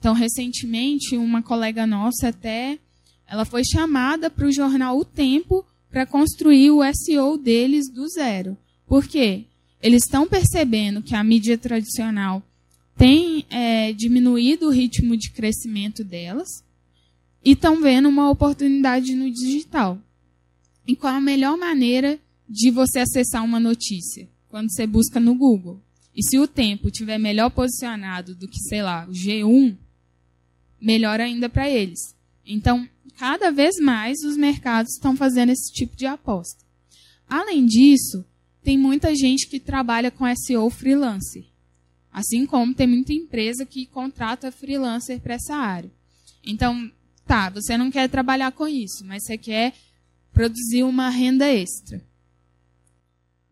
Então, recentemente, uma colega nossa até, ela foi chamada para o jornal O Tempo para construir o SEO deles do zero. Por quê? Eles estão percebendo que a mídia tradicional tem é, diminuído o ritmo de crescimento delas e estão vendo uma oportunidade no digital. E qual a melhor maneira de você acessar uma notícia? Quando você busca no Google. E se o tempo tiver melhor posicionado do que, sei lá, o G1, melhor ainda para eles. Então, cada vez mais os mercados estão fazendo esse tipo de aposta. Além disso, tem muita gente que trabalha com SEO freelancer. Assim como tem muita empresa que contrata freelancer para essa área. Então, tá, você não quer trabalhar com isso, mas você quer produzir uma renda extra.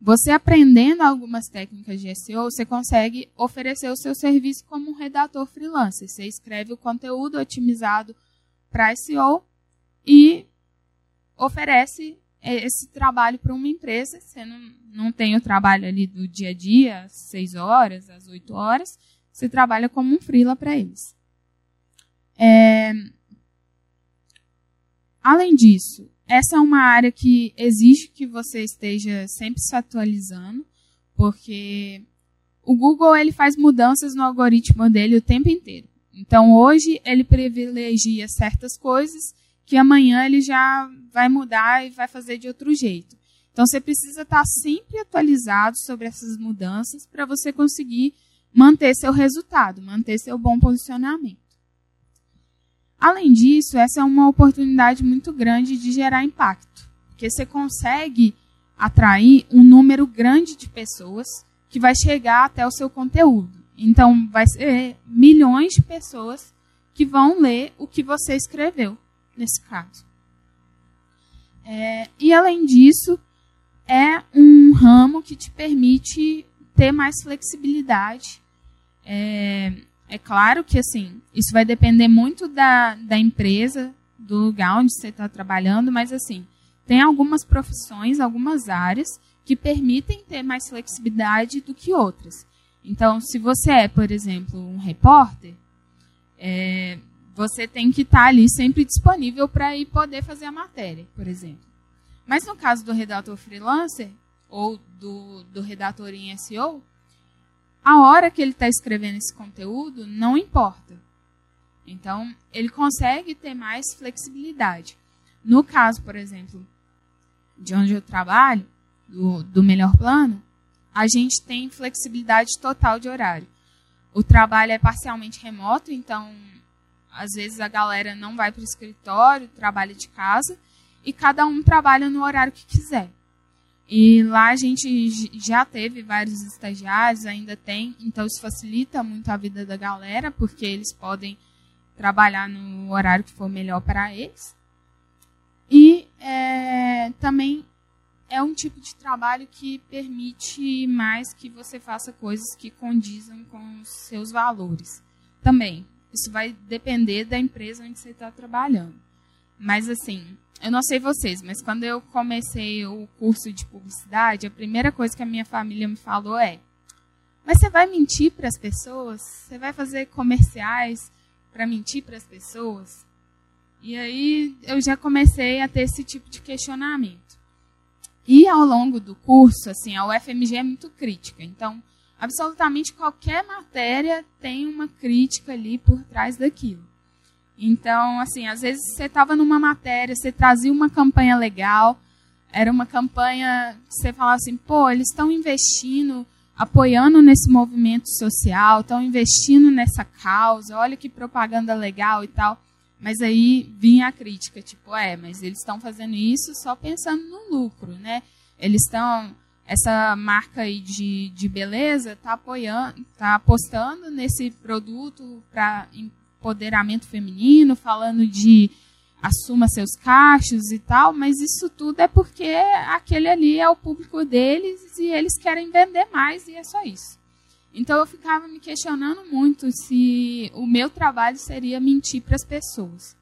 Você aprendendo algumas técnicas de SEO, você consegue oferecer o seu serviço como um redator freelancer. Você escreve o conteúdo otimizado para SEO e oferece esse trabalho para uma empresa. Você não, não tem o trabalho ali do dia a dia, às 6 horas, às 8 horas. Você trabalha como um freela para eles. É... Além disso, essa é uma área que exige que você esteja sempre se atualizando, porque o Google ele faz mudanças no algoritmo dele o tempo inteiro. Então, hoje ele privilegia certas coisas que amanhã ele já vai mudar e vai fazer de outro jeito. Então, você precisa estar sempre atualizado sobre essas mudanças para você conseguir manter seu resultado, manter seu bom posicionamento. Além disso, essa é uma oportunidade muito grande de gerar impacto, porque você consegue atrair um número grande de pessoas que vai chegar até o seu conteúdo. Então, vai ser milhões de pessoas que vão ler o que você escreveu, nesse caso. É, e, além disso, é um ramo que te permite ter mais flexibilidade. É, é claro que, assim, isso vai depender muito da, da empresa, do lugar onde você está trabalhando, mas, assim, tem algumas profissões, algumas áreas que permitem ter mais flexibilidade do que outras. Então, se você é, por exemplo, um repórter, é, você tem que estar tá ali sempre disponível para ir poder fazer a matéria, por exemplo. Mas no caso do redator freelancer ou do, do redator em SEO, a hora que ele está escrevendo esse conteúdo não importa. Então, ele consegue ter mais flexibilidade. No caso, por exemplo, de onde eu trabalho, do, do Melhor Plano, a gente tem flexibilidade total de horário. O trabalho é parcialmente remoto, então, às vezes a galera não vai para o escritório, trabalha de casa, e cada um trabalha no horário que quiser. E lá a gente já teve vários estagiários, ainda tem, então isso facilita muito a vida da galera, porque eles podem trabalhar no horário que for melhor para eles. E é, também é um tipo de trabalho que permite mais que você faça coisas que condizam com os seus valores. Também, isso vai depender da empresa onde você está trabalhando. Mas, assim, eu não sei vocês, mas quando eu comecei o curso de publicidade, a primeira coisa que a minha família me falou é: Mas você vai mentir para as pessoas? Você vai fazer comerciais para mentir para as pessoas? E aí eu já comecei a ter esse tipo de questionamento. E ao longo do curso, assim, a UFMG é muito crítica. Então, absolutamente qualquer matéria tem uma crítica ali por trás daquilo. Então, assim, às vezes você estava numa matéria, você trazia uma campanha legal, era uma campanha que você falava assim, pô, eles estão investindo, apoiando nesse movimento social, estão investindo nessa causa, olha que propaganda legal e tal. Mas aí vinha a crítica, tipo, é, mas eles estão fazendo isso só pensando no lucro, né? Eles estão essa marca aí de, de beleza está apoiando, está apostando nesse produto para empoderamento feminino, falando de assuma seus cachos e tal, mas isso tudo é porque aquele ali é o público deles e eles querem vender mais e é só isso. Então eu ficava me questionando muito se o meu trabalho seria mentir para as pessoas.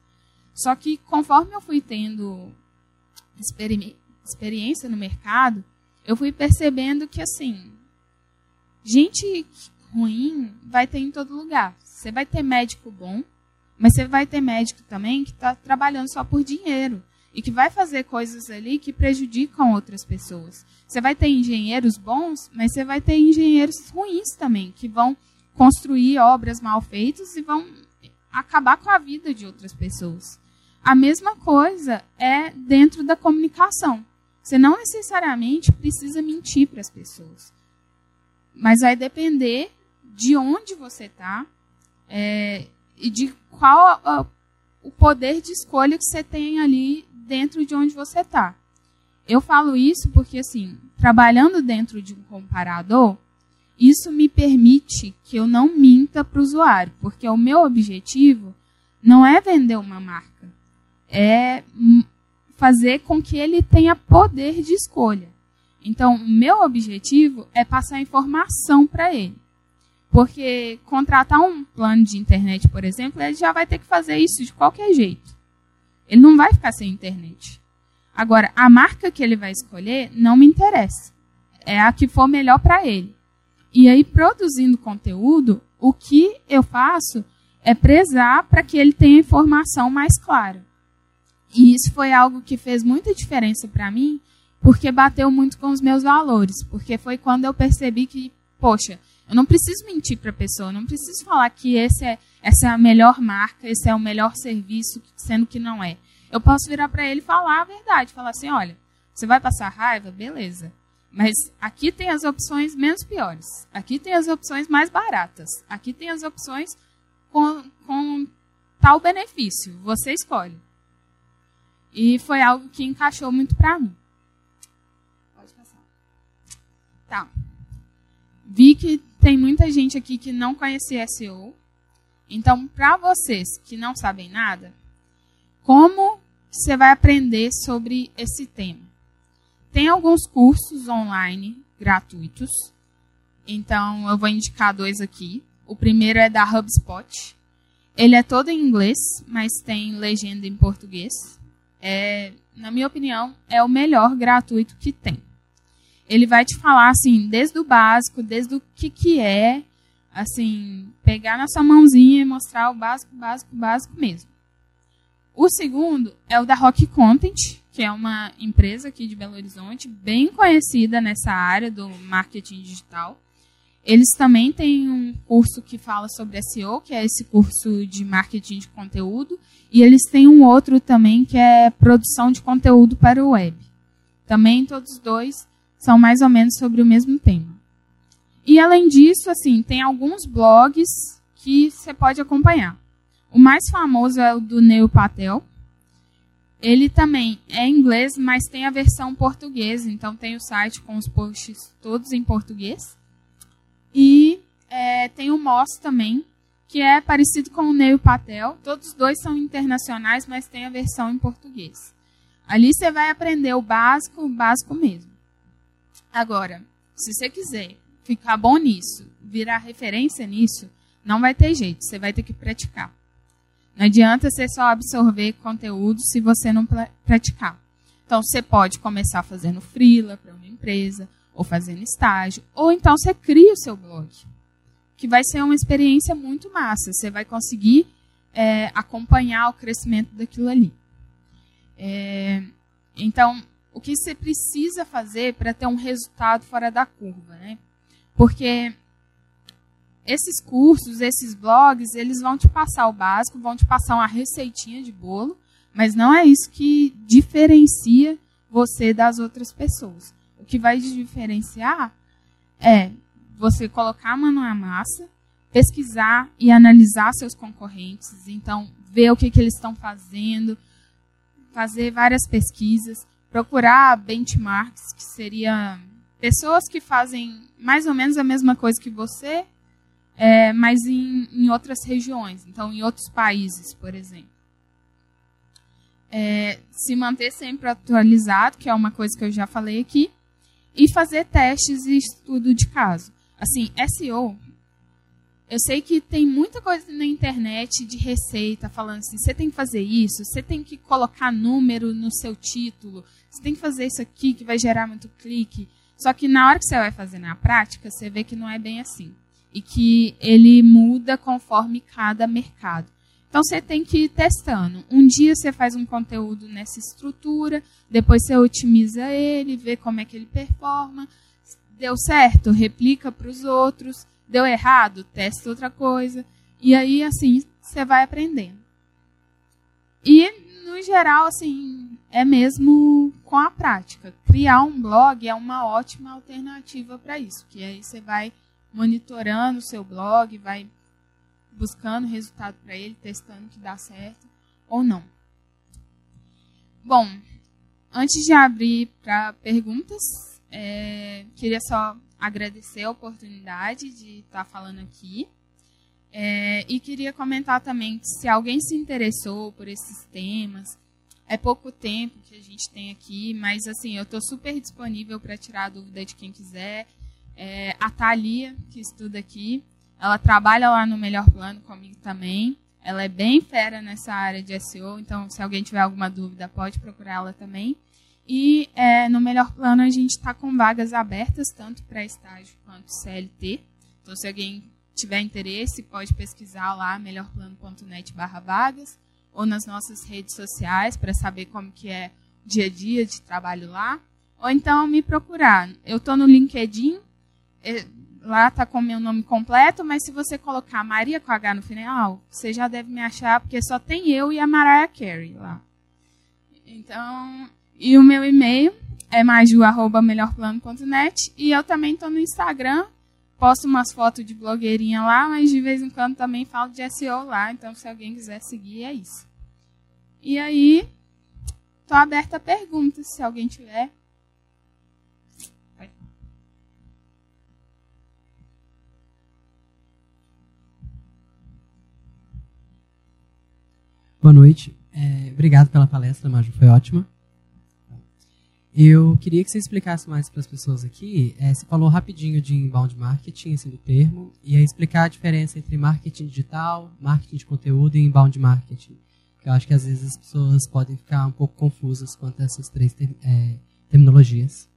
Só que conforme eu fui tendo experi experiência no mercado, eu fui percebendo que assim, gente ruim vai ter em todo lugar. Você vai ter médico bom, mas você vai ter médico também que está trabalhando só por dinheiro e que vai fazer coisas ali que prejudicam outras pessoas. Você vai ter engenheiros bons, mas você vai ter engenheiros ruins também, que vão construir obras mal feitas e vão acabar com a vida de outras pessoas. A mesma coisa é dentro da comunicação. Você não necessariamente precisa mentir para as pessoas, mas vai depender de onde você está é, e de qual a, o poder de escolha que você tem ali dentro de onde você está. Eu falo isso porque, assim, trabalhando dentro de um comparador, isso me permite que eu não minta para o usuário, porque o meu objetivo não é vender uma marca, é fazer com que ele tenha poder de escolha. Então, o meu objetivo é passar informação para ele. Porque contratar um plano de internet, por exemplo, ele já vai ter que fazer isso de qualquer jeito. Ele não vai ficar sem internet. Agora, a marca que ele vai escolher não me interessa. É a que for melhor para ele. E aí, produzindo conteúdo, o que eu faço é prezar para que ele tenha informação mais clara. E isso foi algo que fez muita diferença para mim, porque bateu muito com os meus valores. Porque foi quando eu percebi que, poxa, eu não preciso mentir para a pessoa, não preciso falar que esse é, essa é a melhor marca, esse é o melhor serviço, sendo que não é. Eu posso virar para ele e falar a verdade, falar assim, olha, você vai passar raiva, beleza. Mas aqui tem as opções menos piores. Aqui tem as opções mais baratas. Aqui tem as opções com, com tal benefício. Você escolhe. E foi algo que encaixou muito para mim. Pode passar. Tá. Vi que tem muita gente aqui que não conhecia SEO. Então, para vocês que não sabem nada, como você vai aprender sobre esse tema? Tem alguns cursos online gratuitos. Então, eu vou indicar dois aqui. O primeiro é da HubSpot. Ele é todo em inglês, mas tem legenda em português. É, na minha opinião, é o melhor gratuito que tem. Ele vai te falar assim, desde o básico, desde o que que é, assim, pegar na sua mãozinha e mostrar o básico, básico, básico mesmo. O segundo é o da Rock Content, que é uma empresa aqui de Belo Horizonte, bem conhecida nessa área do marketing digital. Eles também têm um curso que fala sobre SEO, que é esse curso de marketing de conteúdo, e eles têm um outro também que é produção de conteúdo para o web. Também todos dois são mais ou menos sobre o mesmo tema. E além disso, assim, tem alguns blogs que você pode acompanhar. O mais famoso é o do Neil Patel. Ele também é inglês, mas tem a versão portuguesa, então tem o site com os posts todos em português. E é, tem o Moss também, que é parecido com o Neil Patel. Todos dois são internacionais, mas tem a versão em português. Ali você vai aprender o básico, o básico mesmo. Agora, se você quiser ficar bom nisso, virar referência nisso, não vai ter jeito, você vai ter que praticar. Não adianta você só absorver conteúdo se você não praticar. Então, você pode começar fazendo freela para uma empresa, ou fazendo estágio, ou então você cria o seu blog, que vai ser uma experiência muito massa. Você vai conseguir é, acompanhar o crescimento daquilo ali. É, então, o que você precisa fazer para ter um resultado fora da curva, né? Porque esses cursos, esses blogs, eles vão te passar o básico, vão te passar uma receitinha de bolo, mas não é isso que diferencia você das outras pessoas. Que vai diferenciar é você colocar a mão na massa, pesquisar e analisar seus concorrentes, então ver o que, que eles estão fazendo, fazer várias pesquisas, procurar benchmarks, que seria pessoas que fazem mais ou menos a mesma coisa que você, é, mas em, em, outras regiões, então em outros países, por exemplo. É, se manter sempre atualizado, que é uma coisa que eu já falei aqui, e fazer testes e estudo de caso. Assim, SEO, eu sei que tem muita coisa na internet de receita falando assim, você tem que fazer isso, você tem que colocar número no seu título, você tem que fazer isso aqui que vai gerar muito clique. Só que na hora que você vai fazer na prática, você vê que não é bem assim. E que ele muda conforme cada mercado. Então você tem que ir testando. Um dia você faz um conteúdo nessa estrutura, depois você otimiza ele, vê como é que ele performa. Deu certo, replica para os outros. Deu errado, testa outra coisa. E aí, assim, você vai aprendendo. E, no geral, assim, é mesmo com a prática. Criar um blog é uma ótima alternativa para isso, que aí você vai monitorando o seu blog, vai buscando resultado para ele, testando que dá certo ou não. Bom, antes de abrir para perguntas, é, queria só agradecer a oportunidade de estar tá falando aqui. É, e queria comentar também que se alguém se interessou por esses temas, é pouco tempo que a gente tem aqui, mas assim, eu estou super disponível para tirar a dúvida de quem quiser. É, a Thalia, que estuda aqui, ela trabalha lá no Melhor Plano comigo também. Ela é bem fera nessa área de SEO, então se alguém tiver alguma dúvida, pode procurar ela também. E é, no Melhor Plano a gente está com vagas abertas, tanto para estágio quanto CLT. Então, se alguém tiver interesse, pode pesquisar lá melhorplano.net vagas ou nas nossas redes sociais para saber como que é o dia a dia de trabalho lá. Ou então me procurar. Eu estou no LinkedIn, é, lá está com meu nome completo, mas se você colocar Maria com H no final, você já deve me achar, porque só tem eu e a Mariah Carey lá. Então, e o meu e-mail é maju.melhorplano.net e eu também estou no Instagram, posto umas fotos de blogueirinha lá, mas de vez em quando também falo de SEO lá, então se alguém quiser seguir, é isso. E aí, estou aberta a perguntas, se alguém tiver. Boa noite. É, obrigado pela palestra, Maju, foi ótima. Eu queria que você explicasse mais para as pessoas aqui. É, você falou rapidinho de inbound marketing, assim, do termo, e aí explicar a diferença entre marketing digital, marketing de conteúdo e inbound marketing. Eu acho que às vezes as pessoas podem ficar um pouco confusas quanto a essas três ter, é, terminologias.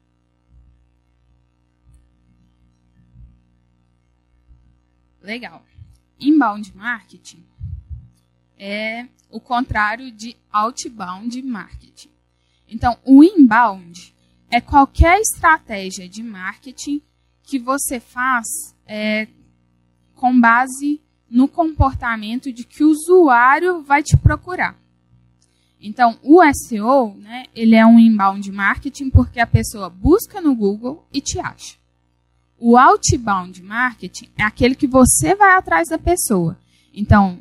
Legal. Inbound marketing é o contrário de outbound marketing. Então, o inbound é qualquer estratégia de marketing que você faz é, com base no comportamento de que o usuário vai te procurar. Então, o SEO, né, ele é um inbound marketing porque a pessoa busca no Google e te acha. O outbound marketing é aquele que você vai atrás da pessoa. Então,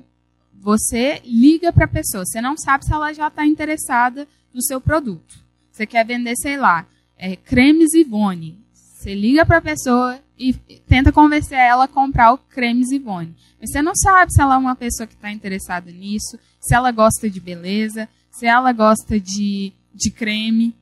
você liga para a pessoa. Você não sabe se ela já está interessada no seu produto. Você quer vender, sei lá, é, cremes Ivone. Você liga para a pessoa e tenta convencer ela a comprar o cremes Ivone. Mas você não sabe se ela é uma pessoa que está interessada nisso, se ela gosta de beleza, se ela gosta de, de creme.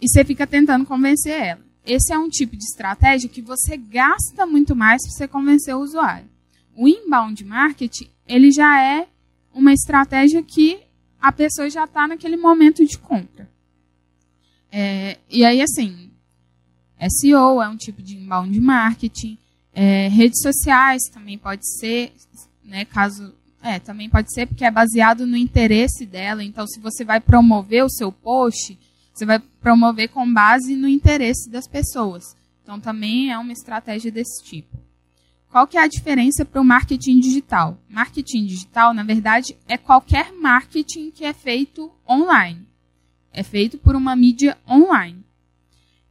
E você fica tentando convencer ela. Esse é um tipo de estratégia que você gasta muito mais para você convencer o usuário. O inbound marketing, ele já é uma estratégia que a pessoa já está naquele momento de compra. É, e aí, assim, SEO é um tipo de inbound marketing, é, redes sociais também pode ser, né, caso é, também pode ser porque é baseado no interesse dela. Então, se você vai promover o seu post, você vai promover com base no interesse das pessoas. Então, também é uma estratégia desse tipo. Qual que é a diferença para o marketing digital? Marketing digital, na verdade, é qualquer marketing que é feito online. É feito por uma mídia online.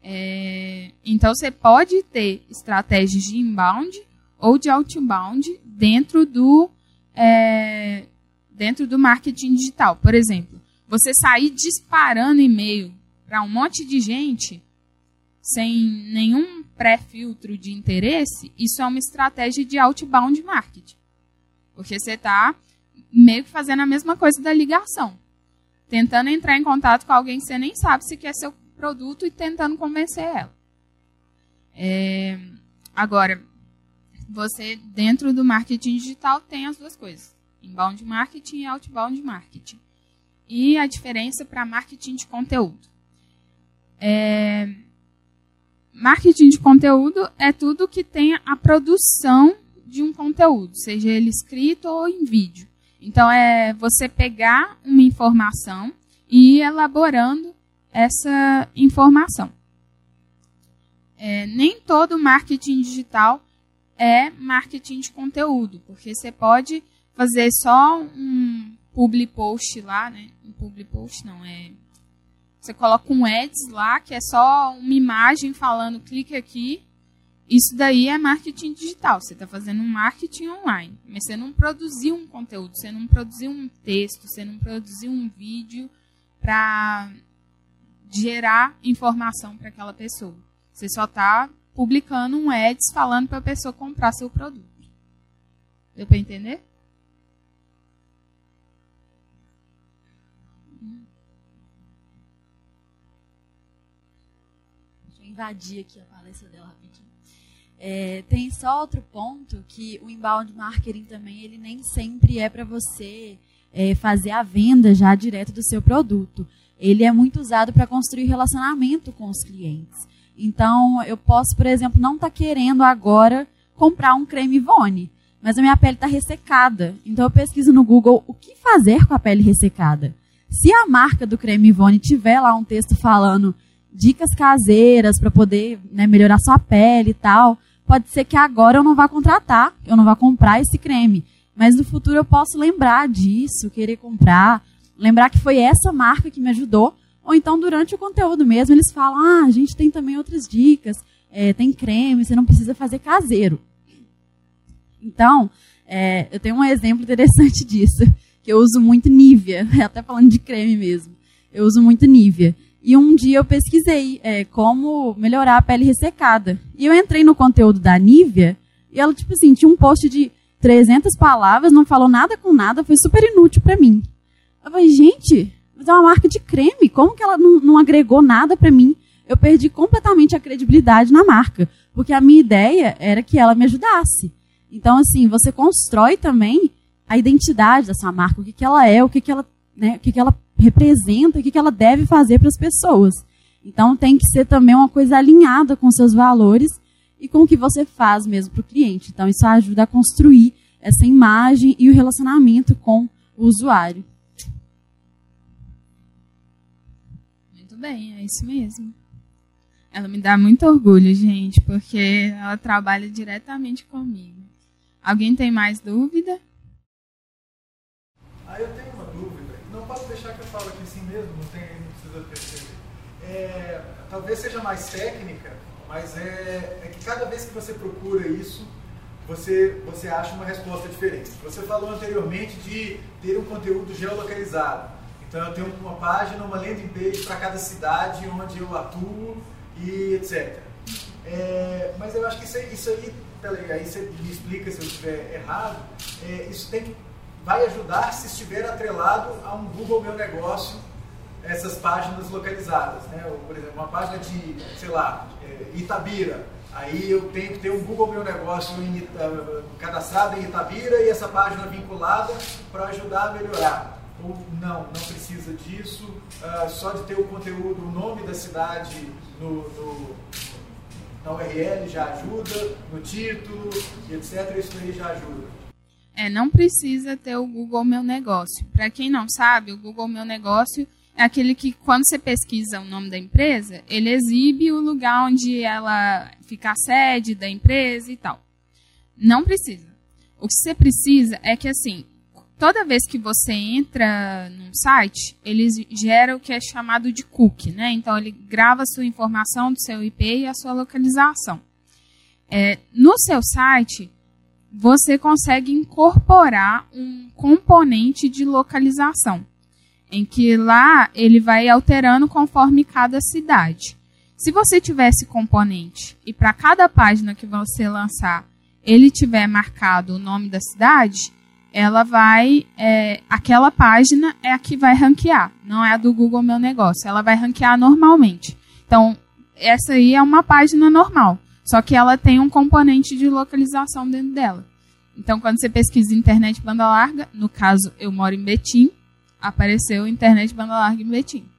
É, então, você pode ter estratégias de inbound ou de outbound dentro do, é, dentro do marketing digital. Por exemplo, você sair disparando e-mail para um monte de gente sem nenhum pré-filtro de interesse, isso é uma estratégia de outbound marketing. Porque você está meio que fazendo a mesma coisa da ligação. Tentando entrar em contato com alguém que você nem sabe se quer seu produto e tentando convencer ela. É, agora, você, dentro do marketing digital, tem as duas coisas: inbound marketing e outbound marketing. E a diferença para marketing de conteúdo. É, Marketing de conteúdo é tudo que tem a produção de um conteúdo, seja ele escrito ou em vídeo. Então, é você pegar uma informação e ir elaborando essa informação. É, nem todo marketing digital é marketing de conteúdo, porque você pode fazer só um public post lá, né? Um public post não, é você coloca um ads lá, que é só uma imagem falando clique aqui. Isso daí é marketing digital. Você está fazendo um marketing online. Mas você não produziu um conteúdo, você não produziu um texto, você não produziu um vídeo para gerar informação para aquela pessoa. Você só está publicando um ads falando para a pessoa comprar seu produto. Deu para entender? Invadir aqui a palestra dela rapidinho. É, tem só outro ponto que o inbound marketing também ele nem sempre é para você é, fazer a venda já direto do seu produto. Ele é muito usado para construir relacionamento com os clientes. Então, eu posso, por exemplo, não estar tá querendo agora comprar um creme Ivone, mas a minha pele está ressecada. Então, eu pesquiso no Google o que fazer com a pele ressecada. Se a marca do creme Ivone tiver lá um texto falando dicas caseiras para poder né, melhorar sua pele e tal, pode ser que agora eu não vá contratar, eu não vá comprar esse creme. Mas no futuro eu posso lembrar disso, querer comprar, lembrar que foi essa marca que me ajudou. Ou então, durante o conteúdo mesmo, eles falam: ah, a gente tem também outras dicas, é, tem creme, você não precisa fazer caseiro. Então, é, eu tenho um exemplo interessante disso, que eu uso muito Nivea, até falando de creme mesmo. Eu uso muito Nivea. E um dia eu pesquisei é, como melhorar a pele ressecada. E eu entrei no conteúdo da Nivea e ela, tipo assim, tinha um post de 300 palavras, não falou nada com nada, foi super inútil para mim. Eu falei, gente, mas é uma marca de creme, como que ela não, não agregou nada para mim? Eu perdi completamente a credibilidade na marca, porque a minha ideia era que ela me ajudasse. Então, assim, você constrói também a identidade dessa marca, o que, que ela é, o que, que ela, né, o que, que ela representa, o que, que ela deve fazer para as pessoas. Então, tem que ser também uma coisa alinhada com seus valores e com o que você faz mesmo para o cliente. Então, isso ajuda a construir essa imagem e o relacionamento com o usuário. Muito bem, é isso mesmo. Ela me dá muito orgulho, gente, porque ela trabalha diretamente comigo. Alguém tem mais dúvida? Ah, eu tenho posso deixar que eu falo aqui assim mesmo, não, tem, não precisa perceber. É, talvez seja mais técnica, mas é, é que cada vez que você procura isso, você, você acha uma resposta diferente. Você falou anteriormente de ter um conteúdo geolocalizado. Então eu tenho uma página, uma landing page para cada cidade onde eu atuo e etc. É, mas eu acho que isso, isso aí, aí você me explica se eu estiver errado, é, isso tem que, vai ajudar se estiver atrelado a um Google Meu Negócio, essas páginas localizadas. Né? Ou, por exemplo, uma página de, sei lá, é, Itabira. Aí eu tenho que ter um Google Meu Negócio em, cadastrado em Itabira e essa página vinculada para ajudar a melhorar ou não, não precisa disso, uh, só de ter o conteúdo, o nome da cidade no, no, na URL já ajuda, no título, etc. Isso aí já ajuda. É, não precisa ter o Google Meu Negócio. Para quem não sabe, o Google Meu Negócio é aquele que, quando você pesquisa o nome da empresa, ele exibe o lugar onde ela fica a sede da empresa e tal. Não precisa. O que você precisa é que, assim, toda vez que você entra num site, ele gera o que é chamado de cookie, né? Então ele grava a sua informação do seu IP e a sua localização. É, no seu site, você consegue incorporar um componente de localização, em que lá ele vai alterando conforme cada cidade. Se você tiver esse componente e para cada página que você lançar, ele tiver marcado o nome da cidade, ela vai. É, aquela página é a que vai ranquear, não é a do Google Meu Negócio. Ela vai ranquear normalmente. Então, essa aí é uma página normal, só que ela tem um componente de localização dentro dela. Então, quando você pesquisa internet banda larga, no caso eu moro em Betim, apareceu internet banda larga em Betim.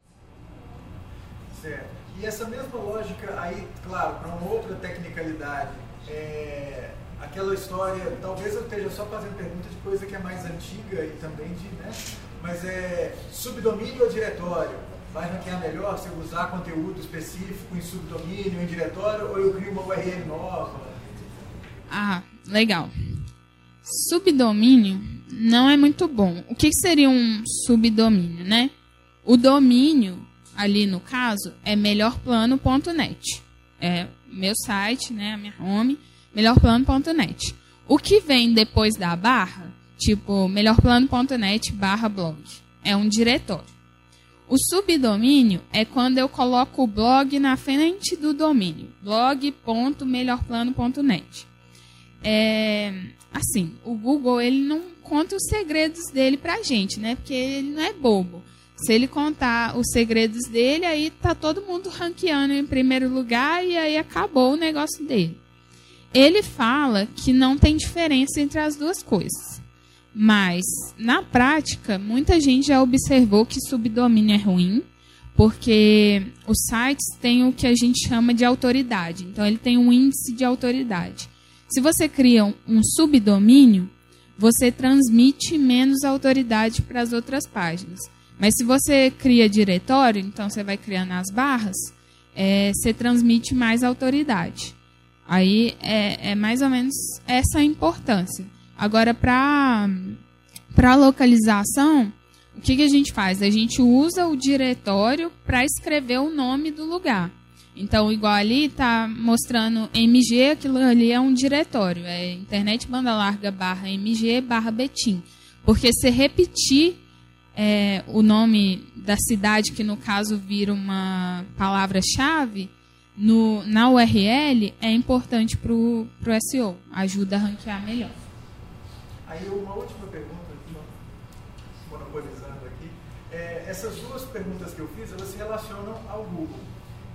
Certo. E essa mesma lógica aí, claro, para uma outra tecnicalidade, é, aquela história, talvez eu esteja só fazendo pergunta de coisa que é mais antiga e também de, né? Mas é subdomínio ou diretório? Vai ranquear melhor se eu usar conteúdo específico em subdomínio, em diretório, ou eu crio uma URL nova? Ah, legal. Subdomínio não é muito bom. O que seria um subdomínio, né? O domínio, ali no caso, é melhorplano.net. É meu site, né, a minha home melhorplano.net. O que vem depois da barra, tipo melhorplano.net barra blog, é um diretório. O subdomínio é quando eu coloco o blog na frente do domínio, blog.melhorplano.net. É, assim, o Google ele não conta os segredos dele pra gente, né? Porque ele não é bobo. Se ele contar os segredos dele, aí tá todo mundo ranqueando em primeiro lugar e aí acabou o negócio dele. Ele fala que não tem diferença entre as duas coisas. Mas, na prática, muita gente já observou que subdomínio é ruim, porque os sites têm o que a gente chama de autoridade. Então, ele tem um índice de autoridade. Se você cria um subdomínio, você transmite menos autoridade para as outras páginas. Mas se você cria diretório, então você vai criando as barras, é, você transmite mais autoridade. Aí é, é mais ou menos essa a importância. Agora, para localização, o que, que a gente faz? A gente usa o diretório para escrever o nome do lugar. Então, igual ali está mostrando MG, aquilo ali é um diretório, é internet banda larga barra MG barra Betim. Porque se repetir é, o nome da cidade, que no caso vira uma palavra-chave, na URL é importante para o SEO, ajuda a ranquear melhor. Aí uma última pergunta, monopolizando aqui. É, essas duas perguntas que eu fiz, elas se relacionam ao Google.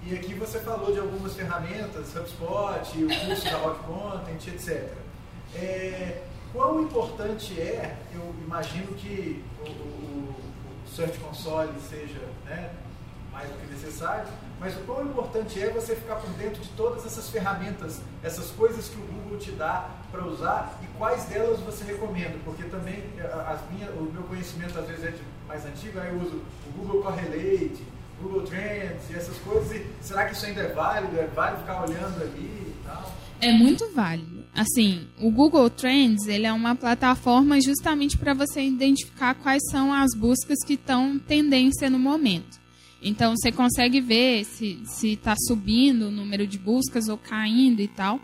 E aqui você falou de algumas ferramentas, HubSpot, o curso da Rock Content, etc. É, quão importante é, eu imagino que o, o, o Search Console seja né, mais do que necessário, mas o quão importante é você ficar por dentro de todas essas ferramentas, essas coisas que o Google te dá para usar e quais delas você recomenda, porque também as minha, o meu conhecimento às vezes é mais antigo, aí eu uso o Google Correlate, Google Trends e essas coisas, e será que isso ainda é válido? É válido ficar olhando ali e tal? É muito válido. Assim, o Google Trends ele é uma plataforma justamente para você identificar quais são as buscas que estão tendência no momento. Então você consegue ver se está subindo o número de buscas ou caindo e tal.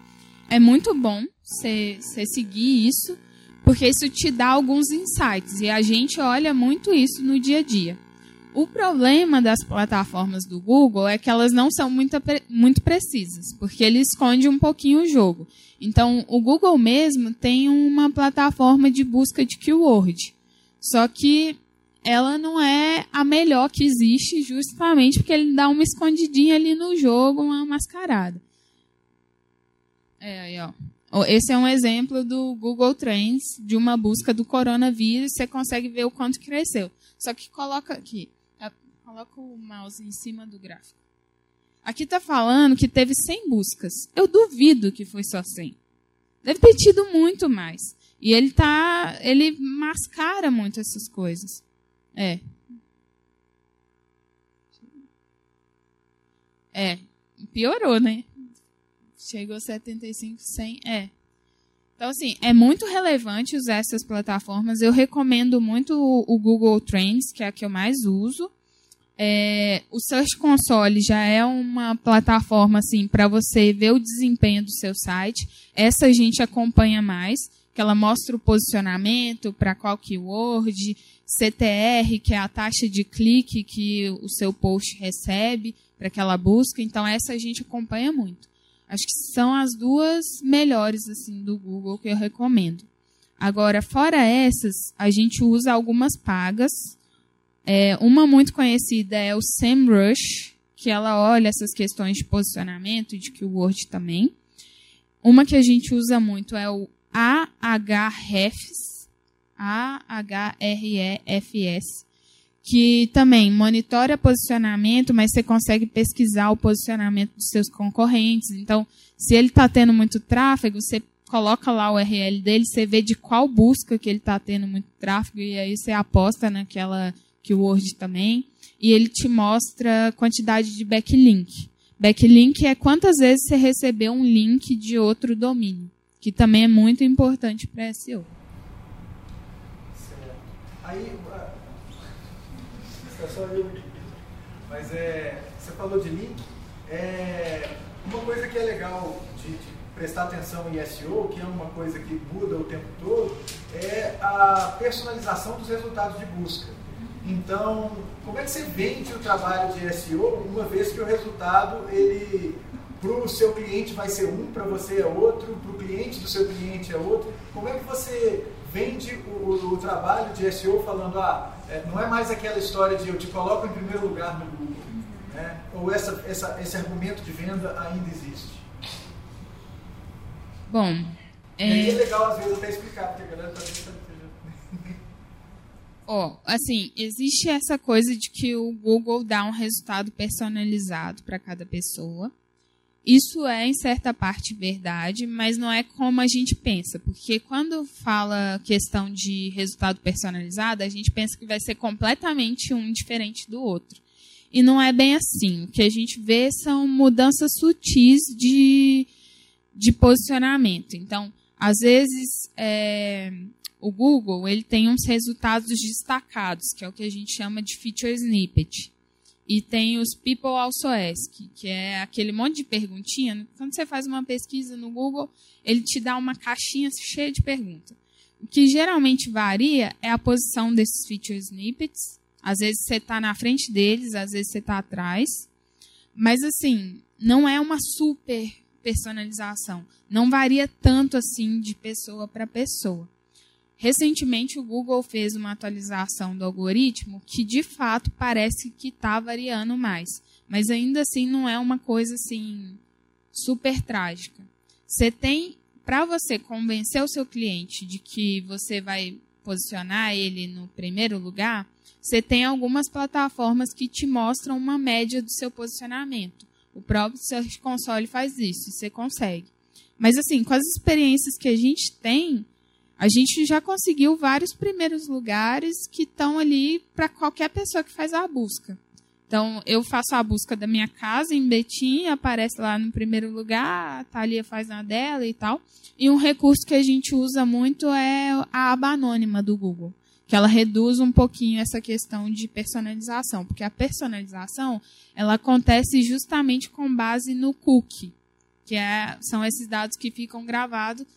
É muito bom você seguir isso, porque isso te dá alguns insights. E a gente olha muito isso no dia a dia. O problema das plataformas do Google é que elas não são muito, muito precisas, porque ele esconde um pouquinho o jogo. Então, o Google mesmo tem uma plataforma de busca de keyword. Só que ela não é a melhor que existe, justamente porque ele dá uma escondidinha ali no jogo, uma mascarada. É, aí, ó. Esse é um exemplo do Google Trends, de uma busca do coronavírus, você consegue ver o quanto cresceu. Só que coloca aqui, tá? coloca o mouse em cima do gráfico. Aqui está falando que teve 100 buscas. Eu duvido que foi só 100. Deve ter tido muito mais. E ele tá, ele mascara muito essas coisas. É. É. Piorou, né? Chegou 75, 100. É. Então, assim, é muito relevante usar essas plataformas. Eu recomendo muito o, Google Trends, que é a que eu mais uso. É, o Search Console já é uma plataforma assim para você ver o desempenho do seu site. Essa a gente acompanha mais, que ela mostra o posicionamento para qual keyword, CTR, que é a taxa de clique que o seu post recebe para aquela busca. Então, essa a gente acompanha muito. Acho que são as duas melhores assim do Google que eu recomendo. Agora, fora essas, a gente usa algumas pagas. É, uma muito conhecida é o SEMrush, que ela olha essas questões de posicionamento e de keyword também. Uma que a gente usa muito é o Ahrefs, a-H-R-E-F-S, que também monitora posicionamento, mas você consegue pesquisar o posicionamento dos seus concorrentes. Então, se ele está tendo muito tráfego, você coloca lá o URL dele, você vê de qual busca que ele está tendo muito tráfego, e aí você aposta naquela keyword também. E ele te mostra a quantidade de backlink. Backlink é quantas vezes você recebeu um link de outro domínio, que também é muito importante para SEO. Aí, é só eu. Mas é, você falou de link. É, uma coisa que é legal de, de, prestar atenção em SEO, que é uma coisa que muda o tempo todo, é a personalização dos resultados de busca. Então, como é que você vende o trabalho de SEO uma vez que o resultado ele para o seu cliente vai ser um, para você é outro, para o cliente do seu cliente é outro. Como é que você vende o, o trabalho de SEO falando, ah, é, não é mais aquela história de eu te coloco em primeiro lugar no Google. Né? Ou essa, essa, esse argumento de venda ainda existe? Bom. É... E é legal às vezes até explicar, porque a galera tá pensando Ó, oh, assim, existe essa coisa de que o Google dá um resultado personalizado para cada pessoa. Isso é, em certa parte, verdade, mas não é como a gente pensa. Porque quando fala questão de resultado personalizado, a gente pensa que vai ser completamente um diferente do outro. E não é bem assim. O que a gente vê são mudanças sutis de, de posicionamento. Então, às vezes, é, o Google ele tem uns resultados destacados, que é o que a gente chama de feature snippet. E tem os People Also Ask, que é aquele monte de perguntinha. Quando você faz uma pesquisa no Google, ele te dá uma caixinha cheia de perguntas. O que geralmente varia é a posição desses feature snippets. Às vezes você está na frente deles, às vezes você está atrás. Mas, assim, não é uma super personalização. Não varia tanto assim de pessoa para pessoa. Recentemente, o Google fez uma atualização do algoritmo que, de fato, parece que está variando mais. Mas ainda assim não é uma coisa assim super trágica. Você tem, para você convencer o seu cliente de que você vai posicionar ele no primeiro lugar, você tem algumas plataformas que te mostram uma média do seu posicionamento. O próprio Search Console faz isso, você consegue. Mas assim, com as experiências que a gente tem, a gente já conseguiu vários primeiros lugares que estão ali para qualquer pessoa que faz a busca. Então, eu faço a busca da minha casa em Betim, aparece lá no primeiro lugar, a Thalia faz na dela e tal. E um recurso que a gente usa muito é a aba anônima do Google, que ela reduz um pouquinho essa questão de personalização, porque a personalização ela acontece justamente com base no cookie, que é, são esses dados que ficam gravados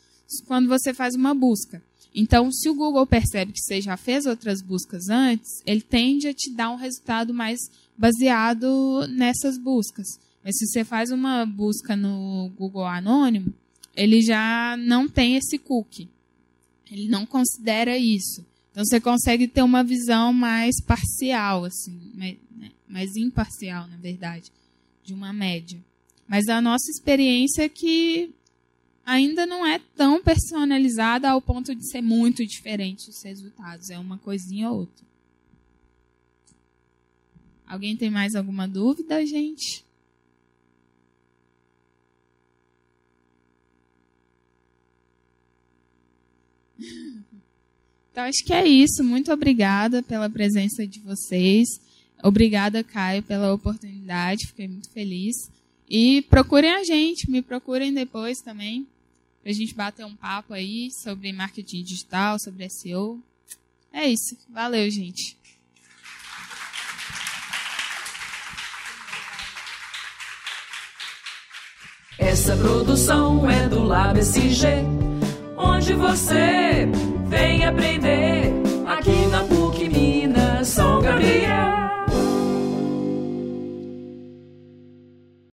quando você faz uma busca. Então, se o Google percebe que você já fez outras buscas antes, ele tende a te dar um resultado mais baseado nessas buscas. Mas se você faz uma busca no Google Anônimo, ele já não tem esse cookie. Ele não considera isso. Então você consegue ter uma visão mais parcial, assim, mais, né, mais imparcial, na verdade, de uma média. Mas a nossa experiência é que ainda não é tão personalizada ao ponto de ser muito diferente os resultados. É uma coisinha ou outra. Alguém tem mais alguma dúvida, gente? Então, acho que é isso. Muito obrigada pela presença de vocês. Obrigada, Caio, pela oportunidade. Fiquei muito feliz. E procurem a gente, me procurem depois também para a gente bater um papo aí sobre marketing digital, sobre SEO. É isso. Valeu, gente. Essa produção é do Lab SG, onde você vem aprender